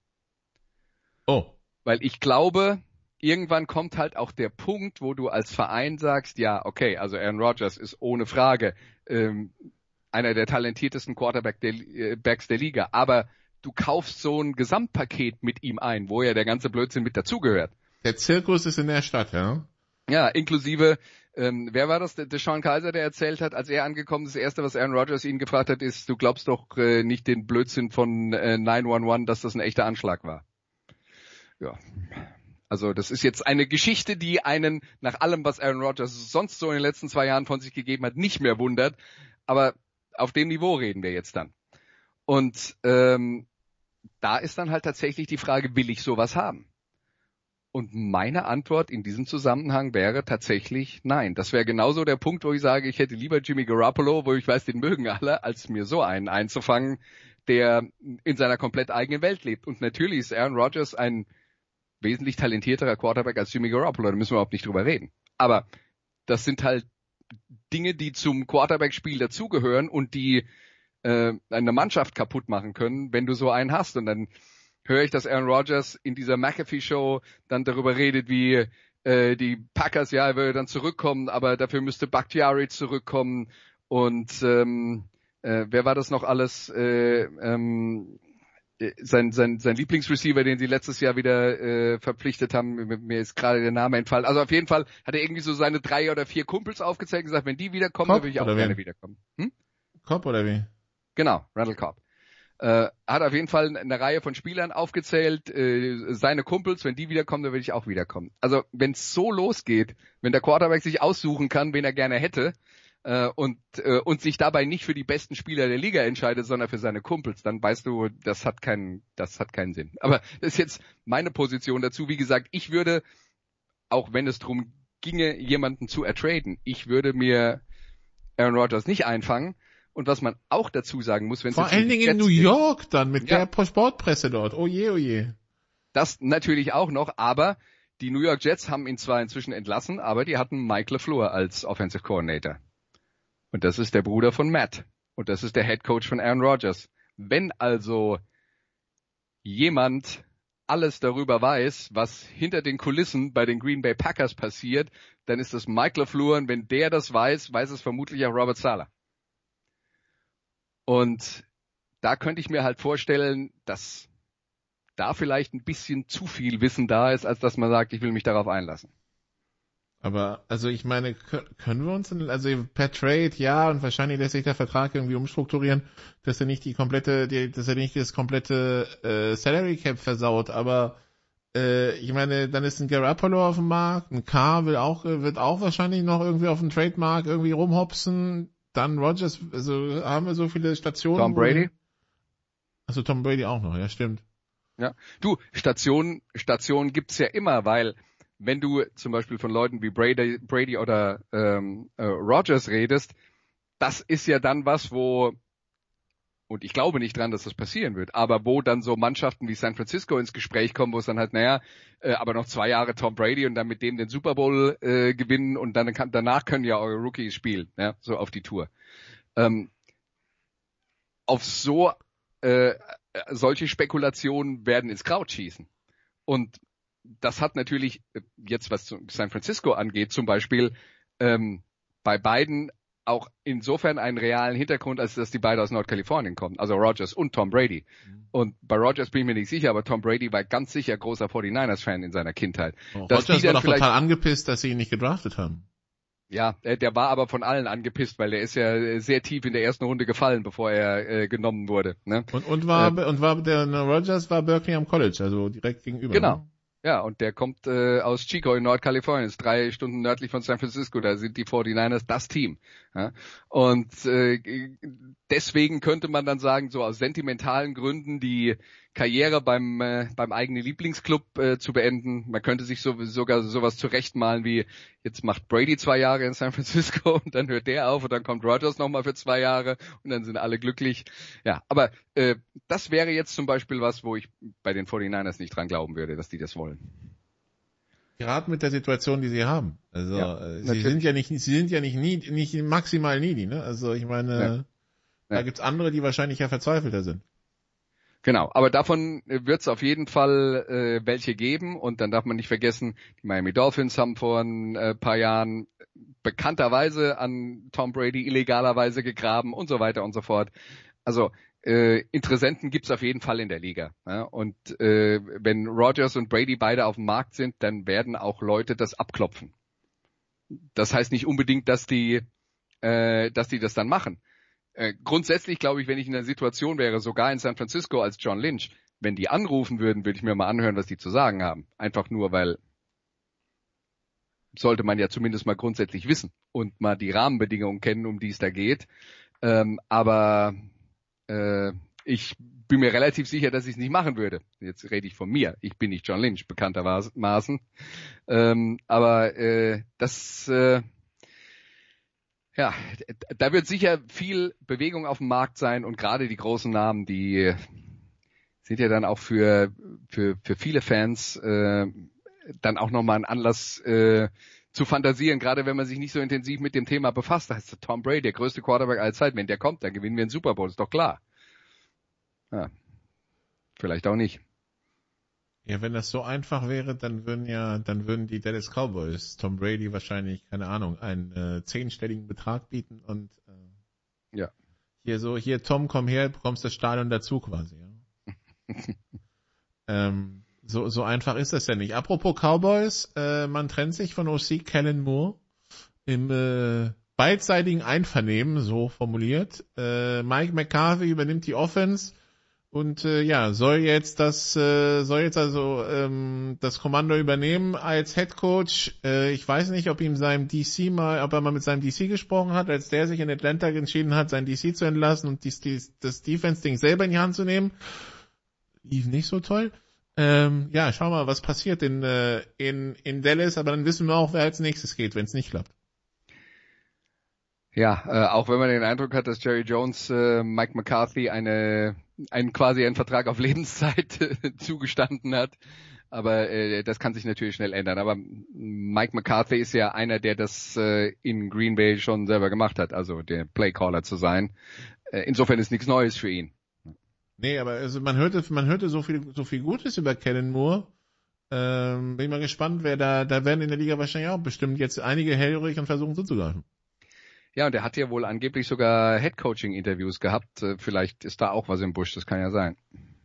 Speaker 5: Oh.
Speaker 6: Weil ich glaube, irgendwann kommt halt auch der Punkt, wo du als Verein sagst, ja, okay, also Aaron Rodgers ist ohne Frage ähm, einer der talentiertesten Quarterbacks der, äh, der Liga, aber du kaufst so ein Gesamtpaket mit ihm ein, wo ja der ganze Blödsinn mit dazugehört.
Speaker 5: Der Zirkus ist in der Stadt, ja?
Speaker 6: Ja, inklusive ähm, wer war das? Der, Sean Kaiser, der erzählt hat, als er angekommen ist, das erste, was Aaron Rodgers ihn gefragt hat, ist, du glaubst doch äh, nicht den Blödsinn von äh, 911, dass das ein echter Anschlag war. Ja. Also das ist jetzt eine Geschichte, die einen nach allem, was Aaron Rodgers sonst so in den letzten zwei Jahren von sich gegeben hat, nicht mehr wundert. Aber auf dem Niveau reden wir jetzt dann. Und ähm, da ist dann halt tatsächlich die Frage, will ich sowas haben? Und meine Antwort in diesem Zusammenhang wäre tatsächlich nein. Das wäre genauso der Punkt, wo ich sage, ich hätte lieber Jimmy Garoppolo, wo ich weiß, den mögen alle, als mir so einen einzufangen, der in seiner komplett eigenen Welt lebt. Und natürlich ist Aaron Rodgers ein wesentlich talentierterer Quarterback als Jimmy Garoppolo, da müssen wir überhaupt nicht drüber reden. Aber das sind halt Dinge, die zum Quarterback-Spiel dazugehören und die äh, eine Mannschaft kaputt machen können, wenn du so einen hast. Und dann höre ich, dass Aaron Rodgers in dieser McAfee-Show dann darüber redet, wie äh, die Packers, ja, er würde dann zurückkommen, aber dafür müsste Bakhtiari zurückkommen und ähm, äh, wer war das noch alles? Äh, ähm, sein, sein, sein Lieblingsreceiver, den sie letztes Jahr wieder äh, verpflichtet haben, mir ist gerade der Name entfallen. Also auf jeden Fall hat er irgendwie so seine drei oder vier Kumpels aufgezeigt und gesagt, wenn die wiederkommen, Cobb, dann will ich auch gerne wen? wiederkommen. Hm?
Speaker 5: Cobb oder wie?
Speaker 6: Genau, Randall Cobb. Äh, hat auf jeden Fall eine Reihe von Spielern aufgezählt, äh, seine Kumpels, wenn die wiederkommen, dann will ich auch wiederkommen. Also wenn es so losgeht, wenn der Quarterback sich aussuchen kann, wen er gerne hätte, äh, und, äh, und sich dabei nicht für die besten Spieler der Liga entscheidet, sondern für seine Kumpels, dann weißt du, das hat keinen, das hat keinen Sinn. Aber das ist jetzt meine Position dazu. Wie gesagt, ich würde, auch wenn es darum ginge, jemanden zu ertraden, ich würde mir Aaron Rodgers nicht einfangen, und was man auch dazu sagen muss, wenn es
Speaker 5: Vor allen Dingen in New York dann mit ja. der Sportpresse dort. Oh je, oh je.
Speaker 6: Das natürlich auch noch, aber die New York Jets haben ihn zwar inzwischen entlassen, aber die hatten Mike LeFleur als Offensive Coordinator. Und das ist der Bruder von Matt. Und das ist der Head Coach von Aaron Rodgers. Wenn also jemand alles darüber weiß, was hinter den Kulissen bei den Green Bay Packers passiert, dann ist das Mike LeFleur. Und wenn der das weiß, weiß es vermutlich auch Robert Sala. Und da könnte ich mir halt vorstellen, dass da vielleicht ein bisschen zu viel Wissen da ist, als dass man sagt, ich will mich darauf einlassen.
Speaker 5: Aber, also ich meine, können wir uns, also per Trade, ja, und wahrscheinlich lässt sich der Vertrag irgendwie umstrukturieren, dass er nicht die komplette, die, dass er nicht das komplette äh, Salary Cap versaut, aber äh, ich meine, dann ist ein Garoppolo auf dem Markt, ein K will auch, wird auch wahrscheinlich noch irgendwie auf dem Trademark irgendwie rumhopsen, dann Rogers, also haben wir so viele Stationen.
Speaker 6: Tom Brady?
Speaker 5: Also Tom Brady auch noch, ja, stimmt.
Speaker 6: Ja, du, Stationen, Stationen gibt's ja immer, weil wenn du zum Beispiel von Leuten wie Brady, Brady oder ähm, äh, Rogers redest, das ist ja dann was, wo und ich glaube nicht dran, dass das passieren wird, aber wo dann so Mannschaften wie San Francisco ins Gespräch kommen, wo es dann halt, naja, äh, aber noch zwei Jahre Tom Brady und dann mit dem den Super Bowl äh, gewinnen und dann kann, danach können ja eure Rookies spielen, ja, so auf die Tour. Ähm, auf so äh, solche Spekulationen werden ins Kraut schießen. Und das hat natürlich äh, jetzt, was San Francisco angeht, zum Beispiel ähm, bei beiden auch insofern einen realen Hintergrund, als dass die beide aus Nordkalifornien kommen, also Rogers und Tom Brady. Mhm. Und bei Rogers bin ich mir nicht sicher, aber Tom Brady war ganz sicher großer 49ers-Fan in seiner Kindheit.
Speaker 5: Oh, Rogers war doch total angepisst, dass sie ihn nicht gedraftet haben.
Speaker 6: Ja, der war aber von allen angepisst, weil der ist ja sehr tief in der ersten Runde gefallen, bevor er äh, genommen wurde. Ne?
Speaker 5: Und, und war äh, und war der Rogers war Berkeley am College, also direkt gegenüber.
Speaker 6: Genau. Ne? Ja, und der kommt äh, aus Chico in Nordkalifornien, ist drei Stunden nördlich von San Francisco, da sind die 49ers das Team. Ja? Und äh, deswegen könnte man dann sagen, so aus sentimentalen Gründen die Karriere beim, äh, beim eigenen Lieblingsclub äh, zu beenden. Man könnte sich so, sogar sowas zurechtmalen wie, jetzt macht Brady zwei Jahre in San Francisco und dann hört der auf und dann kommt Rogers nochmal für zwei Jahre und dann sind alle glücklich. Ja, aber äh, das wäre jetzt zum Beispiel was, wo ich bei den 49ers nicht dran glauben würde, dass die das wollen.
Speaker 5: Gerade mit der Situation, die sie haben. Also ja, äh, sie sind ja nicht, sie sind ja nicht, nie, nicht maximal needy, ne? Also ich meine, ja. da ja. gibt's andere, die wahrscheinlich ja verzweifelter sind.
Speaker 6: Genau, aber davon wird es auf jeden Fall äh, welche geben und dann darf man nicht vergessen, die Miami Dolphins haben vor ein äh, paar Jahren bekannterweise an Tom Brady illegalerweise gegraben und so weiter und so fort. Also äh, Interessenten gibt's auf jeden Fall in der Liga. Ja? Und äh, wenn Rogers und Brady beide auf dem Markt sind, dann werden auch Leute das abklopfen. Das heißt nicht unbedingt, dass die, äh, dass die das dann machen. Äh, grundsätzlich glaube ich, wenn ich in der Situation wäre, sogar in San Francisco als John Lynch, wenn die anrufen würden, würde ich mir mal anhören, was die zu sagen haben. Einfach nur, weil sollte man ja zumindest mal grundsätzlich wissen und mal die Rahmenbedingungen kennen, um die es da geht. Ähm, aber äh, ich bin mir relativ sicher, dass ich es nicht machen würde. Jetzt rede ich von mir. Ich bin nicht John Lynch, bekanntermaßen. Ähm, aber äh, das äh, ja, da wird sicher viel Bewegung auf dem Markt sein und gerade die großen Namen, die sind ja dann auch für, für, für viele Fans äh, dann auch nochmal ein Anlass äh, zu fantasieren, gerade wenn man sich nicht so intensiv mit dem Thema befasst. Da ist Tom Brady, der größte Quarterback aller Zeit. Wenn der kommt, dann gewinnen wir einen Super Bowl, ist doch klar. Ja, vielleicht auch nicht.
Speaker 5: Ja, wenn das so einfach wäre, dann würden ja, dann würden die Dallas Cowboys Tom Brady wahrscheinlich, keine Ahnung, einen äh, zehnstelligen Betrag bieten und äh,
Speaker 6: ja.
Speaker 5: hier so, hier Tom, komm her, bekommst das Stadion dazu quasi. Ja. ähm, so, so einfach ist das ja nicht. Apropos Cowboys, äh, man trennt sich von OC Kellen Moore im äh, beidseitigen Einvernehmen, so formuliert. Äh, Mike McCarthy übernimmt die Offense und äh, ja, soll jetzt das, äh, soll jetzt also ähm, das Kommando übernehmen als Head Coach. Äh, ich weiß nicht, ob ihm seinem DC mal, ob er mal mit seinem DC gesprochen hat, als der sich in Atlanta entschieden hat, sein DC zu entlassen und dies, dies, das Defense-Ding selber in die Hand zu nehmen. Lief nicht so toll. Ähm, ja, schau mal, was passiert in, äh, in, in Dallas, aber dann wissen wir auch, wer als nächstes geht, wenn es nicht klappt.
Speaker 6: Ja, äh, auch wenn man den Eindruck hat, dass Jerry Jones äh, Mike McCarthy eine, einen quasi einen Vertrag auf Lebenszeit zugestanden hat. Aber äh, das kann sich natürlich schnell ändern. Aber Mike McCarthy ist ja einer, der das äh, in Green Bay schon selber gemacht hat, also der Playcaller zu sein. Äh, insofern ist nichts Neues für ihn.
Speaker 5: Nee, aber also man hörte, man hörte so viel, so viel Gutes über Kellen Moore. Ähm, bin mal gespannt, wer da, da werden in der Liga wahrscheinlich auch bestimmt jetzt einige hellhörig und versuchen zuzugreifen.
Speaker 6: Ja, und er hat ja wohl angeblich sogar Headcoaching-Interviews gehabt. Äh, vielleicht ist da auch was im Busch, das kann ja sein.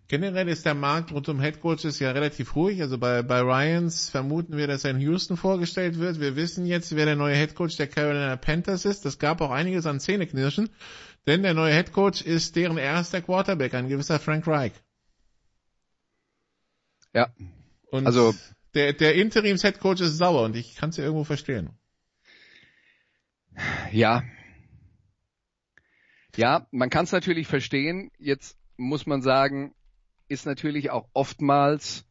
Speaker 5: Generell ist der Markt rund um Headcoaches ja relativ ruhig. Also bei, bei Ryans vermuten wir, dass er in Houston vorgestellt wird. Wir wissen jetzt, wer der neue Headcoach der Carolina Panthers ist. Das gab auch einiges an Zähneknirschen. Denn der neue Headcoach ist deren erster Quarterback, ein gewisser Frank Reich.
Speaker 6: Ja.
Speaker 5: Und also der, der Interims-Headcoach ist sauer und ich kann es ja irgendwo verstehen.
Speaker 6: Ja. Ja, man kann es natürlich verstehen. Jetzt muss man sagen, ist natürlich auch oftmals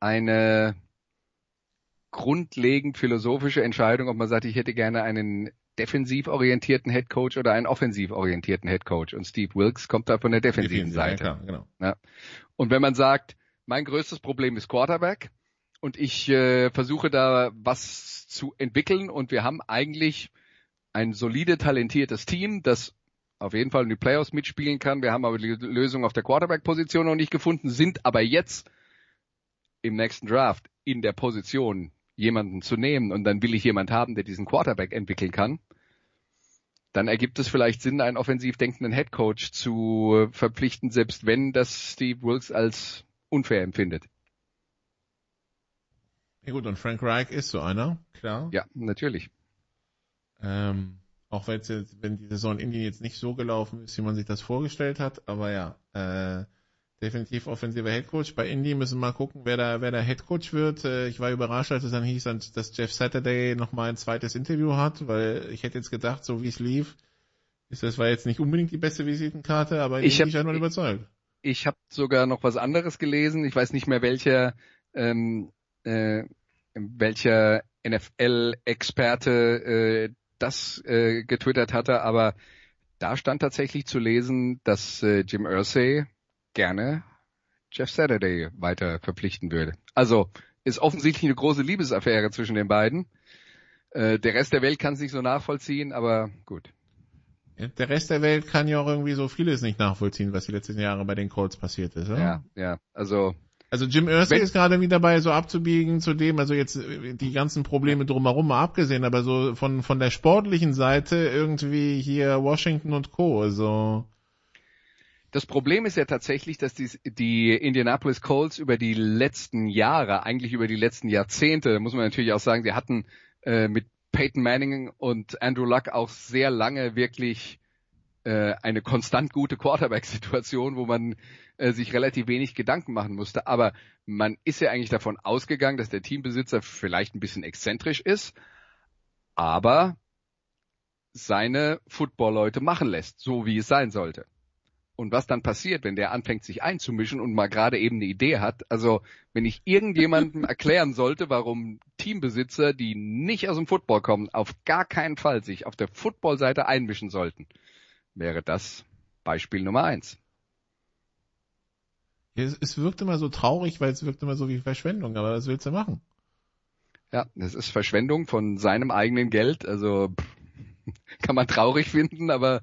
Speaker 6: eine grundlegend philosophische Entscheidung, ob man sagt, ich hätte gerne einen defensiv orientierten Head Coach oder einen offensiv orientierten Head Coach. Und Steve Wilkes kommt da von der defensiven Seite. Ja, genau. Ja. Und wenn man sagt, mein größtes Problem ist Quarterback und ich äh, versuche da was zu entwickeln und wir haben eigentlich ein solide, talentiertes Team, das auf jeden Fall in die Playoffs mitspielen kann. Wir haben aber die Lösung auf der Quarterback-Position noch nicht gefunden, sind aber jetzt im nächsten Draft in der Position, jemanden zu nehmen und dann will ich jemand haben, der diesen Quarterback entwickeln kann, dann ergibt es vielleicht Sinn, einen offensiv denkenden Headcoach zu verpflichten, selbst wenn das Steve Wilkes als unfair empfindet.
Speaker 5: Ja gut, und Frank Reich ist so einer, klar.
Speaker 6: Ja, natürlich.
Speaker 5: Ähm, auch wenn jetzt, wenn die Saison in Indien jetzt nicht so gelaufen ist, wie man sich das vorgestellt hat, aber ja, äh, definitiv offensiver Headcoach. Bei Indy müssen wir mal gucken, wer da, wer da Headcoach wird. Äh, ich war überrascht, als es dann hieß, dass Jeff Saturday nochmal ein zweites Interview hat, weil ich hätte jetzt gedacht, so wie es lief, ist das war jetzt nicht unbedingt die beste Visitenkarte, aber
Speaker 6: ich
Speaker 5: bin ich überzeugt.
Speaker 6: Ich habe sogar noch was anderes gelesen. Ich weiß nicht mehr welcher, ähm, äh, welcher NFL-Experte äh, das äh, getwittert hatte, aber da stand tatsächlich zu lesen, dass äh, Jim Irsay gerne Jeff Saturday weiter verpflichten würde. Also ist offensichtlich eine große Liebesaffäre zwischen den beiden. Äh, der Rest der Welt kann es nicht so nachvollziehen, aber gut.
Speaker 5: Der Rest der Welt kann ja auch irgendwie so vieles nicht nachvollziehen, was die letzten Jahre bei den Colts passiert ist. Oder?
Speaker 6: Ja, ja. Also
Speaker 5: also Jim Irsay ist gerade wieder dabei, so abzubiegen zu dem, also jetzt äh, die ganzen Probleme drumherum mal abgesehen, aber so von, von der sportlichen Seite irgendwie hier Washington und Co. Also.
Speaker 6: Das Problem ist ja tatsächlich, dass die, die Indianapolis Colts über die letzten Jahre, eigentlich über die letzten Jahrzehnte, muss man natürlich auch sagen, sie hatten äh, mit Peyton Manning und Andrew Luck auch sehr lange wirklich äh, eine konstant gute Quarterback-Situation, wo man äh, sich relativ wenig Gedanken machen musste. Aber man ist ja eigentlich davon ausgegangen, dass der Teambesitzer vielleicht ein bisschen exzentrisch ist, aber seine Football-Leute machen lässt, so wie es sein sollte. Und was dann passiert, wenn der anfängt, sich einzumischen und mal gerade eben eine Idee hat, also wenn ich irgendjemandem erklären sollte, warum Teambesitzer, die nicht aus dem Football kommen, auf gar keinen Fall sich auf der Football-Seite einmischen sollten, wäre das Beispiel Nummer eins.
Speaker 5: Es, es wirkt immer so traurig, weil es wirkt immer so wie Verschwendung, aber was willst du machen?
Speaker 6: Ja, das ist Verschwendung von seinem eigenen Geld, also pff, kann man traurig finden, aber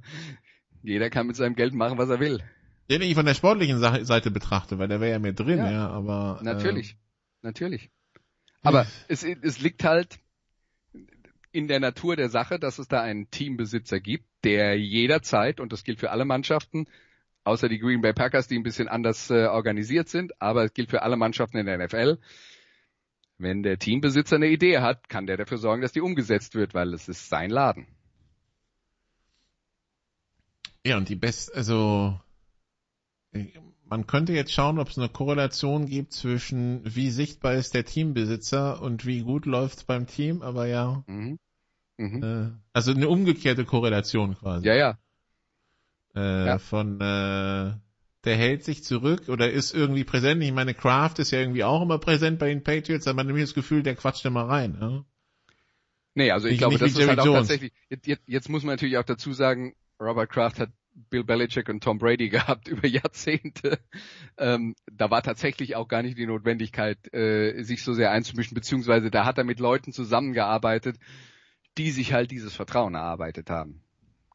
Speaker 6: jeder kann mit seinem Geld machen, was er will.
Speaker 5: Den ich von der sportlichen Seite betrachte, weil der wäre ja mehr drin, ja, ja aber.
Speaker 6: Natürlich, äh, natürlich. Aber es, es liegt halt in der Natur der Sache, dass es da einen Teambesitzer gibt, der jederzeit, und das gilt für alle Mannschaften, außer die Green Bay Packers, die ein bisschen anders äh, organisiert sind, aber es gilt für alle Mannschaften in der NFL, wenn der Teambesitzer eine Idee hat, kann der dafür sorgen, dass die umgesetzt wird, weil es ist sein Laden.
Speaker 5: Ja, und die best, also man könnte jetzt schauen, ob es eine Korrelation gibt zwischen wie sichtbar ist der Teambesitzer und wie gut läuft beim Team, aber ja. Mhm. Mhm. Äh, also eine umgekehrte Korrelation quasi.
Speaker 6: Ja, ja.
Speaker 5: Äh, ja. Von äh, der hält sich zurück oder ist irgendwie präsent. Ich meine, Kraft ist ja irgendwie auch immer präsent bei den Patriots, aber man hat das Gefühl, der quatscht immer rein. Ja?
Speaker 6: Nee, also ich nicht, glaube, das ist halt auch tatsächlich, jetzt, jetzt muss man natürlich auch dazu sagen, Robert Kraft hat Bill Belichick und Tom Brady gehabt über Jahrzehnte. Ähm, da war tatsächlich auch gar nicht die Notwendigkeit, äh, sich so sehr einzumischen, beziehungsweise da hat er mit Leuten zusammengearbeitet, die sich halt dieses Vertrauen erarbeitet haben.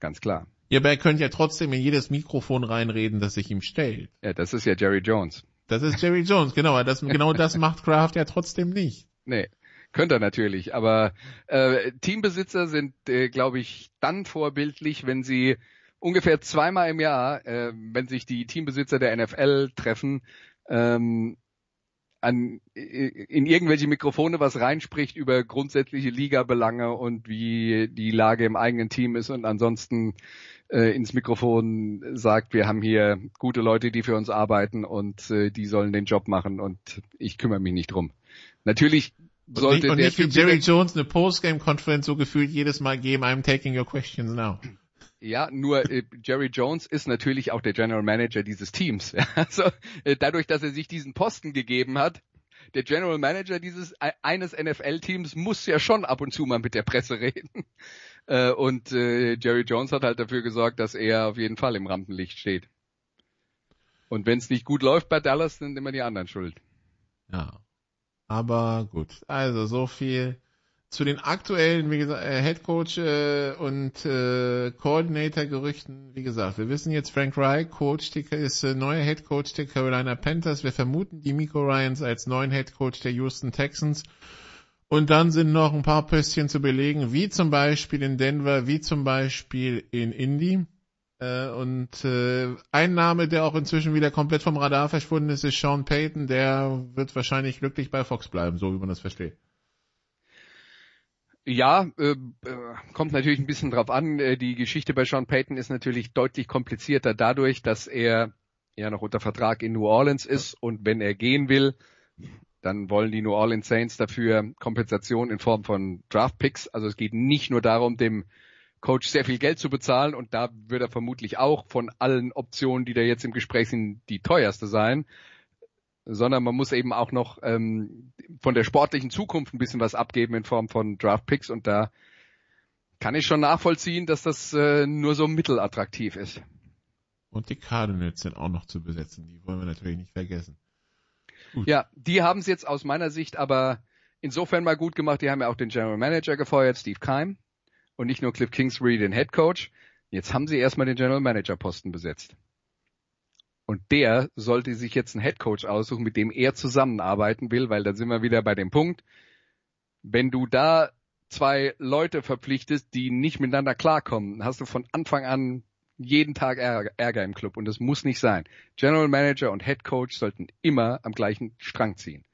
Speaker 6: Ganz klar.
Speaker 5: Ja, aber er könnte ja trotzdem in jedes Mikrofon reinreden, das sich ihm stellt.
Speaker 6: Ja, das ist ja Jerry Jones.
Speaker 5: Das ist Jerry Jones, genau. Das, genau das macht Kraft ja trotzdem nicht.
Speaker 6: Nee, könnte er natürlich. Aber äh, Teambesitzer sind, äh, glaube ich, dann vorbildlich, wenn sie ungefähr zweimal im Jahr, äh, wenn sich die Teambesitzer der NFL treffen, ähm, an, in irgendwelche Mikrofone was reinspricht über grundsätzliche Ligabelange und wie die Lage im eigenen Team ist und ansonsten äh, ins Mikrofon sagt, wir haben hier gute Leute, die für uns arbeiten und äh, die sollen den Job machen und ich kümmere mich nicht drum. Natürlich sollte
Speaker 5: und nicht, und nicht wie Jerry Jones eine Postgame-Konferenz so gefühlt jedes Mal geben, I'm taking your questions now.
Speaker 6: Ja, nur äh, Jerry Jones ist natürlich auch der General Manager dieses Teams. Also äh, dadurch, dass er sich diesen Posten gegeben hat, der General Manager dieses äh, eines NFL-Teams muss ja schon ab und zu mal mit der Presse reden. Äh, und äh, Jerry Jones hat halt dafür gesorgt, dass er auf jeden Fall im Rampenlicht steht. Und wenn es nicht gut läuft bei Dallas, sind immer die anderen schuld.
Speaker 5: Ja. Aber gut. Also so viel zu den aktuellen, wie gesagt, äh, Head Coach äh, und äh, Coordinator-Gerüchten, wie gesagt, wir wissen jetzt, Frank Reich, Coach ist äh, neuer Head Coach der Carolina Panthers. Wir vermuten die Miko Ryans als neuen Head Coach der Houston Texans. Und dann sind noch ein paar Pöstchen zu belegen, wie zum Beispiel in Denver, wie zum Beispiel in Indy. Äh, und äh, ein Name, der auch inzwischen wieder komplett vom Radar verschwunden ist, ist Sean Payton. Der wird wahrscheinlich glücklich bei Fox bleiben, so wie man das versteht.
Speaker 6: Ja, äh, äh, kommt natürlich ein bisschen drauf an. Äh, die Geschichte bei Sean Payton ist natürlich deutlich komplizierter dadurch, dass er ja noch unter Vertrag in New Orleans ist und wenn er gehen will, dann wollen die New Orleans Saints dafür Kompensation in Form von Draft Picks. Also es geht nicht nur darum, dem Coach sehr viel Geld zu bezahlen und da wird er vermutlich auch von allen Optionen, die da jetzt im Gespräch sind, die teuerste sein sondern man muss eben auch noch ähm, von der sportlichen Zukunft ein bisschen was abgeben in Form von Draft Picks und da kann ich schon nachvollziehen, dass das äh, nur so mittelattraktiv ist.
Speaker 5: Und die Cardinals sind auch noch zu besetzen, die wollen wir natürlich nicht vergessen.
Speaker 6: Gut. Ja, die haben es jetzt aus meiner Sicht aber insofern mal gut gemacht, die haben ja auch den General Manager gefeuert, Steve Keim, und nicht nur Cliff Kingsbury, den Head Coach. Jetzt haben sie erstmal den General Manager Posten besetzt. Und der sollte sich jetzt einen Headcoach aussuchen, mit dem er zusammenarbeiten will, weil da sind wir wieder bei dem Punkt, wenn du da zwei Leute verpflichtest, die nicht miteinander klarkommen, hast du von Anfang an jeden Tag Ärger, im Club und das muss nicht sein. General Manager und Head Coach sollten immer am gleichen Strang ziehen.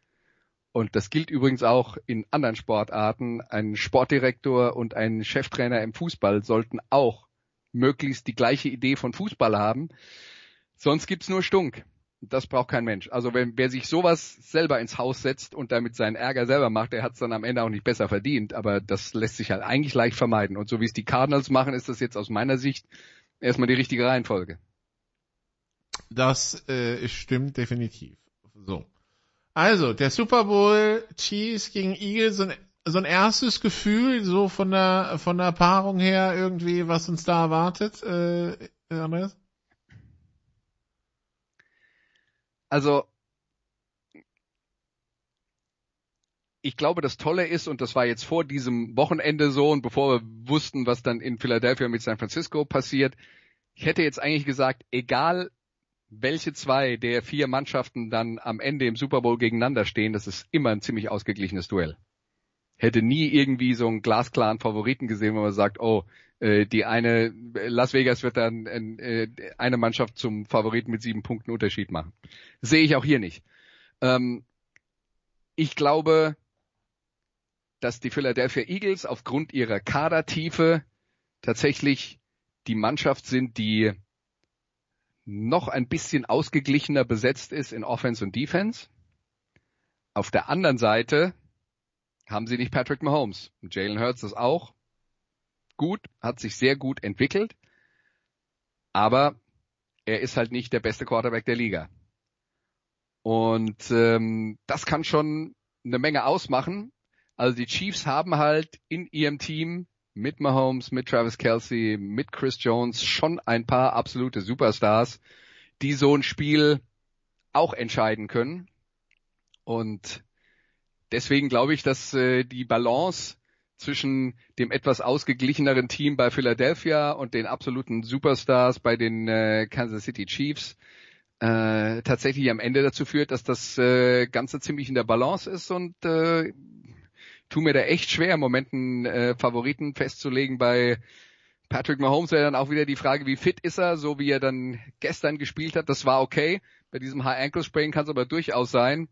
Speaker 6: Und das gilt übrigens auch in anderen Sportarten. Ein Sportdirektor und ein Cheftrainer im Fußball sollten auch möglichst die gleiche Idee von Fußball haben. Sonst gibt's nur Stunk. Das braucht kein Mensch. Also wenn wer sich sowas selber ins Haus setzt und damit seinen Ärger selber macht, der hat's dann am Ende auch nicht besser verdient. Aber das lässt sich halt eigentlich leicht vermeiden. Und so wie es die Cardinals machen, ist das jetzt aus meiner Sicht erstmal die richtige Reihenfolge.
Speaker 5: Das äh, stimmt definitiv. So. Also, der Super Bowl Chiefs gegen Eagles, so ein, so ein erstes Gefühl, so von der von der Paarung her irgendwie, was uns da erwartet, äh, Andreas?
Speaker 6: Also ich glaube, das Tolle ist, und das war jetzt vor diesem Wochenende so und bevor wir wussten, was dann in Philadelphia mit San Francisco passiert, ich hätte jetzt eigentlich gesagt, egal welche zwei der vier Mannschaften dann am Ende im Super Bowl gegeneinander stehen, das ist immer ein ziemlich ausgeglichenes Duell. Hätte nie irgendwie so einen glasklaren Favoriten gesehen, wo man sagt, oh, äh, die eine, Las Vegas wird dann äh, eine Mannschaft zum Favoriten mit sieben Punkten Unterschied machen. Sehe ich auch hier nicht. Ähm, ich glaube, dass die Philadelphia Eagles aufgrund ihrer Kadertiefe tatsächlich die Mannschaft sind, die noch ein bisschen ausgeglichener besetzt ist in Offense und Defense. Auf der anderen Seite haben sie nicht Patrick Mahomes. Jalen Hurts ist auch gut, hat sich sehr gut entwickelt, aber er ist halt nicht der beste Quarterback der Liga. Und ähm, das kann schon eine Menge ausmachen. Also die Chiefs haben halt in ihrem Team mit Mahomes, mit Travis Kelsey, mit Chris Jones schon ein paar absolute Superstars, die so ein Spiel auch entscheiden können. Und deswegen glaube ich, dass äh, die Balance zwischen dem etwas ausgeglicheneren Team bei Philadelphia und den absoluten Superstars bei den äh, Kansas City Chiefs äh, tatsächlich am Ende dazu führt, dass das äh, Ganze ziemlich in der Balance ist und äh, tu mir da echt schwer, im Moment einen äh, Favoriten festzulegen bei Patrick Mahomes wäre dann auch wieder die Frage, wie fit ist er, so wie er dann gestern gespielt hat. Das war okay. Bei diesem High Ankle Sprain kann es aber durchaus sein,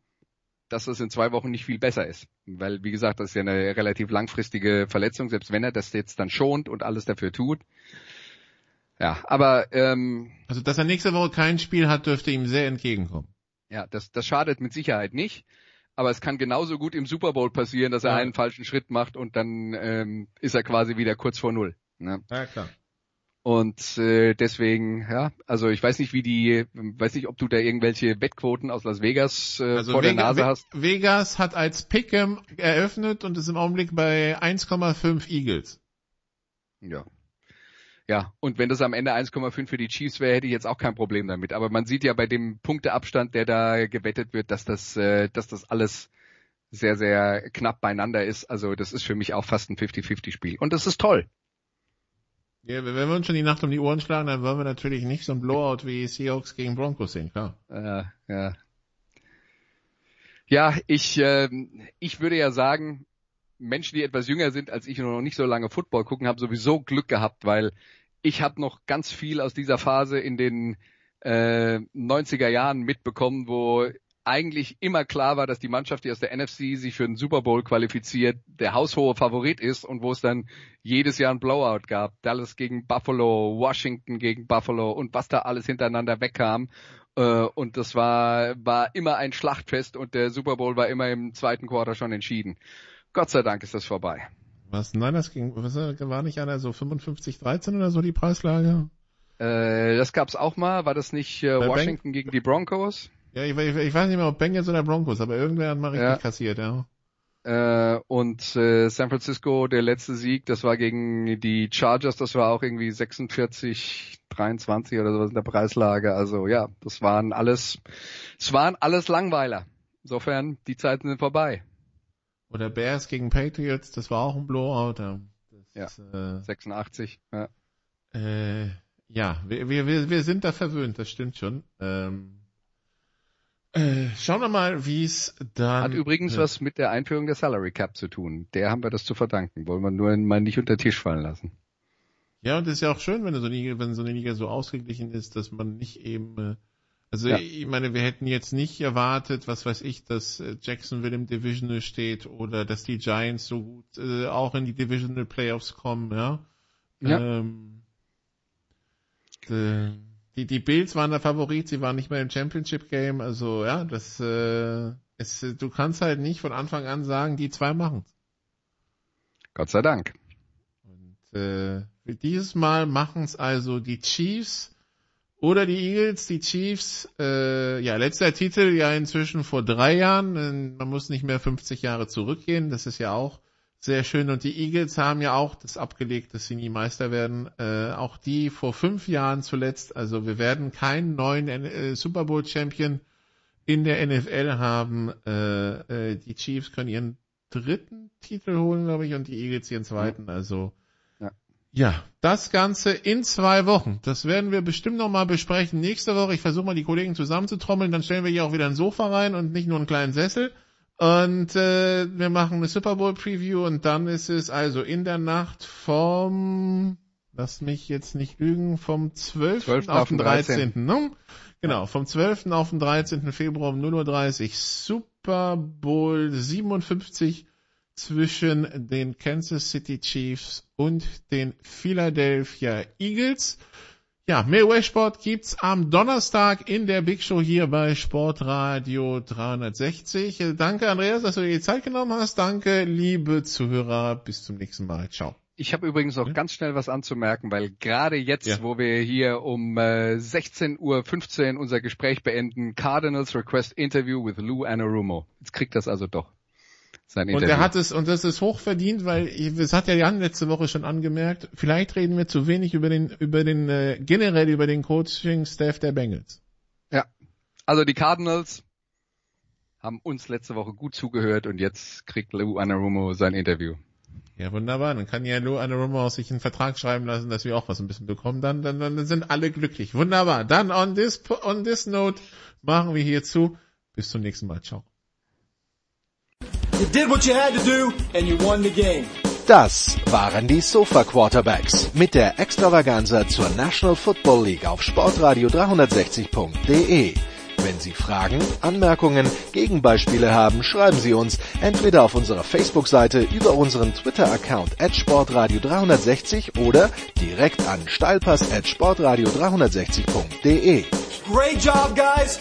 Speaker 6: dass es in zwei Wochen nicht viel besser ist. Weil, wie gesagt, das ist ja eine relativ langfristige Verletzung, selbst wenn er das jetzt dann schont und alles dafür tut. Ja, aber ähm,
Speaker 5: Also, dass er nächste Woche kein Spiel hat, dürfte ihm sehr entgegenkommen.
Speaker 6: ja, das, das schadet mit Sicherheit nicht. Aber es kann genauso gut im Super Bowl passieren, dass er
Speaker 5: Ja.
Speaker 6: einen falschen Schritt macht und dann ähm, ist er quasi wieder kurz vor Null. Ne?
Speaker 5: Ja, klar.
Speaker 6: Und äh, deswegen, ja, also ich weiß nicht, wie die, weiß nicht, ob du da irgendwelche Wettquoten aus Las Vegas äh,
Speaker 5: Also
Speaker 6: vor der
Speaker 5: Vega,
Speaker 6: Nase
Speaker 5: Ve-
Speaker 6: hast.
Speaker 5: Vegas hat als Pick'em eröffnet und ist im Augenblick bei 1,5 Eagles.
Speaker 6: Ja. Ja, und wenn das am Ende 1,5 für die Chiefs wäre, hätte ich jetzt auch kein Problem damit. Aber man sieht ja bei dem Punkteabstand, der da gewettet wird, dass das, äh, dass das alles sehr, sehr knapp beieinander ist. Also das ist für mich auch fast ein 50-50-Spiel. Und das ist toll.
Speaker 5: Ja, wenn wir uns schon die Nacht um die Ohren schlagen, dann wollen wir natürlich nicht so ein Blowout wie Seahawks gegen Broncos sehen, klar.
Speaker 6: Äh, ja. Ja, ich, äh, ich würde ja sagen, Menschen, die etwas jünger sind als ich und noch nicht so lange Football gucken, haben sowieso Glück gehabt, weil ich habe noch ganz viel aus dieser Phase in den äh, 90er Jahren mitbekommen, wo eigentlich immer klar war, dass die Mannschaft, die aus der NFC sich für den Super Bowl qualifiziert, der haushohe Favorit ist und wo es dann jedes Jahr ein Blowout gab. Dallas gegen Buffalo, Washington gegen Buffalo und was da alles hintereinander wegkam. Äh, und das war, war immer ein Schlachtfest und der Super Bowl war immer im zweiten Quarter schon entschieden. Gott sei Dank ist das vorbei.
Speaker 5: Was? Nein, das ging, was, war nicht einer so 55-13 oder so die Preislage?
Speaker 6: Äh, das gab's auch mal. War das nicht äh, Washington gegen die Broncos?
Speaker 5: Ja, ich, ich, ich weiß nicht mehr, ob Bengals oder Broncos, aber irgendwer hat mal richtig
Speaker 6: Ja.
Speaker 5: kassiert, ja.
Speaker 6: Äh, und äh, San Francisco, der letzte Sieg, das war gegen die Chargers, das war auch irgendwie 46, 23 oder sowas in der Preislage. Also ja, das waren alles, es waren alles Langweiler. Insofern, die Zeiten sind vorbei.
Speaker 5: Oder Bears gegen Patriots, das war auch ein Blowout. Ja. Ja.
Speaker 6: 86. Ja.
Speaker 5: Äh, äh, ja, wir, wir, wir wir sind da verwöhnt, das stimmt schon. Ähm, äh, schauen wir mal, wie es dann...
Speaker 6: Hat übrigens
Speaker 5: Ja.
Speaker 6: was mit der Einführung der Salary Cap zu tun. Der haben wir das zu verdanken. Wollen wir nur mal nicht unter den Tisch fallen lassen.
Speaker 5: Ja, und das ist ja auch schön, wenn so eine Liga, wenn so eine Liga so ausgeglichen ist, dass man nicht eben, äh, also
Speaker 6: Ja.
Speaker 5: ich meine, wir hätten jetzt nicht erwartet, was weiß ich, dass äh, Jacksonville im Divisional steht oder dass die Giants so gut äh, auch in die Divisional Playoffs kommen, ja.
Speaker 6: Ja.
Speaker 5: Ähm, äh, die, die Bills waren der Favorit, sie waren nicht mehr im Championship Game, also ja, das, äh, es, du kannst halt nicht von Anfang an sagen, die zwei machen's.
Speaker 6: Gott sei Dank.
Speaker 5: Und äh, für dieses Mal machen es also die Chiefs oder die Eagles. Die Chiefs, äh, ja, letzter Titel ja inzwischen vor drei Jahren. Man muss nicht mehr 50 Jahre zurückgehen. Das ist ja auch sehr schön. Und die Eagles haben ja auch das abgelegt, dass sie nie Meister werden. Äh, auch die vor fünf Jahren zuletzt. Also wir werden keinen neuen äh, Super Bowl Champion in der NFL haben. Äh, äh, die Chiefs können ihren dritten Titel holen, glaube ich, und die Eagles ihren zweiten. Also
Speaker 6: Ja.
Speaker 5: ja, das Ganze in zwei Wochen. Das werden wir bestimmt nochmal besprechen. Nächste Woche, ich versuche mal die Kollegen zusammenzutrommeln, dann stellen wir hier auch wieder ein Sofa rein und nicht nur einen kleinen Sessel. Und äh, wir machen eine Super Bowl Preview und dann ist es also in der Nacht vom, lass mich jetzt nicht lügen, vom 12.
Speaker 6: 12. auf
Speaker 5: den
Speaker 6: den
Speaker 5: 13. Ne? Genau, vom 12. auf den 13. Februar um 0.30 Uhr Super Bowl 57 zwischen den Kansas City Chiefs und den Philadelphia Eagles. Ja, mehr US-Sport gibt's am Donnerstag in der Big Show hier bei Sportradio 360. Äh, Danke, Andreas, dass du dir die Zeit genommen hast. Danke, liebe Zuhörer. Bis zum nächsten Mal. Ciao.
Speaker 6: Ich habe übrigens noch
Speaker 5: Ja.
Speaker 6: ganz schnell was anzumerken, weil gerade jetzt,
Speaker 5: Ja.
Speaker 6: wo wir hier um äh, 16.15 Uhr unser Gespräch beenden, Cardinals Request Interview with Lou Anarumo. Jetzt kriegt das also doch sein
Speaker 5: Und
Speaker 6: Interview.
Speaker 5: er hat es, und das ist hochverdient, weil, das hat ja Jan letzte Woche schon angemerkt, vielleicht reden wir zu wenig über den, über den, äh, generell über den Coaching-Staff der Bengals.
Speaker 6: ja. Also die Cardinals haben uns letzte Woche gut zugehört und jetzt kriegt Lou Anarumo sein Interview.
Speaker 5: Ja, wunderbar. Dann kann ja Lou Anarumo aus sich einen Vertrag schreiben lassen, dass wir auch was ein bisschen bekommen. Dann, dann, dann sind alle glücklich. Wunderbar. Dann on this, on this note machen wir hier zu. Bis zum nächsten Mal. Ciao.
Speaker 2: You did what you had to do, and you won the game.
Speaker 3: Das waren die Sofa Quarterbacks mit der Extravaganza zur National Football League auf Sportradio 360.de. Wenn Sie Fragen, Anmerkungen, Gegenbeispiele haben, schreiben Sie uns entweder auf unserer Facebook-Seite über unseren Twitter-Account at sportradio360 oder direkt an steilpass at sportradio360.de.
Speaker 2: Great job, guys.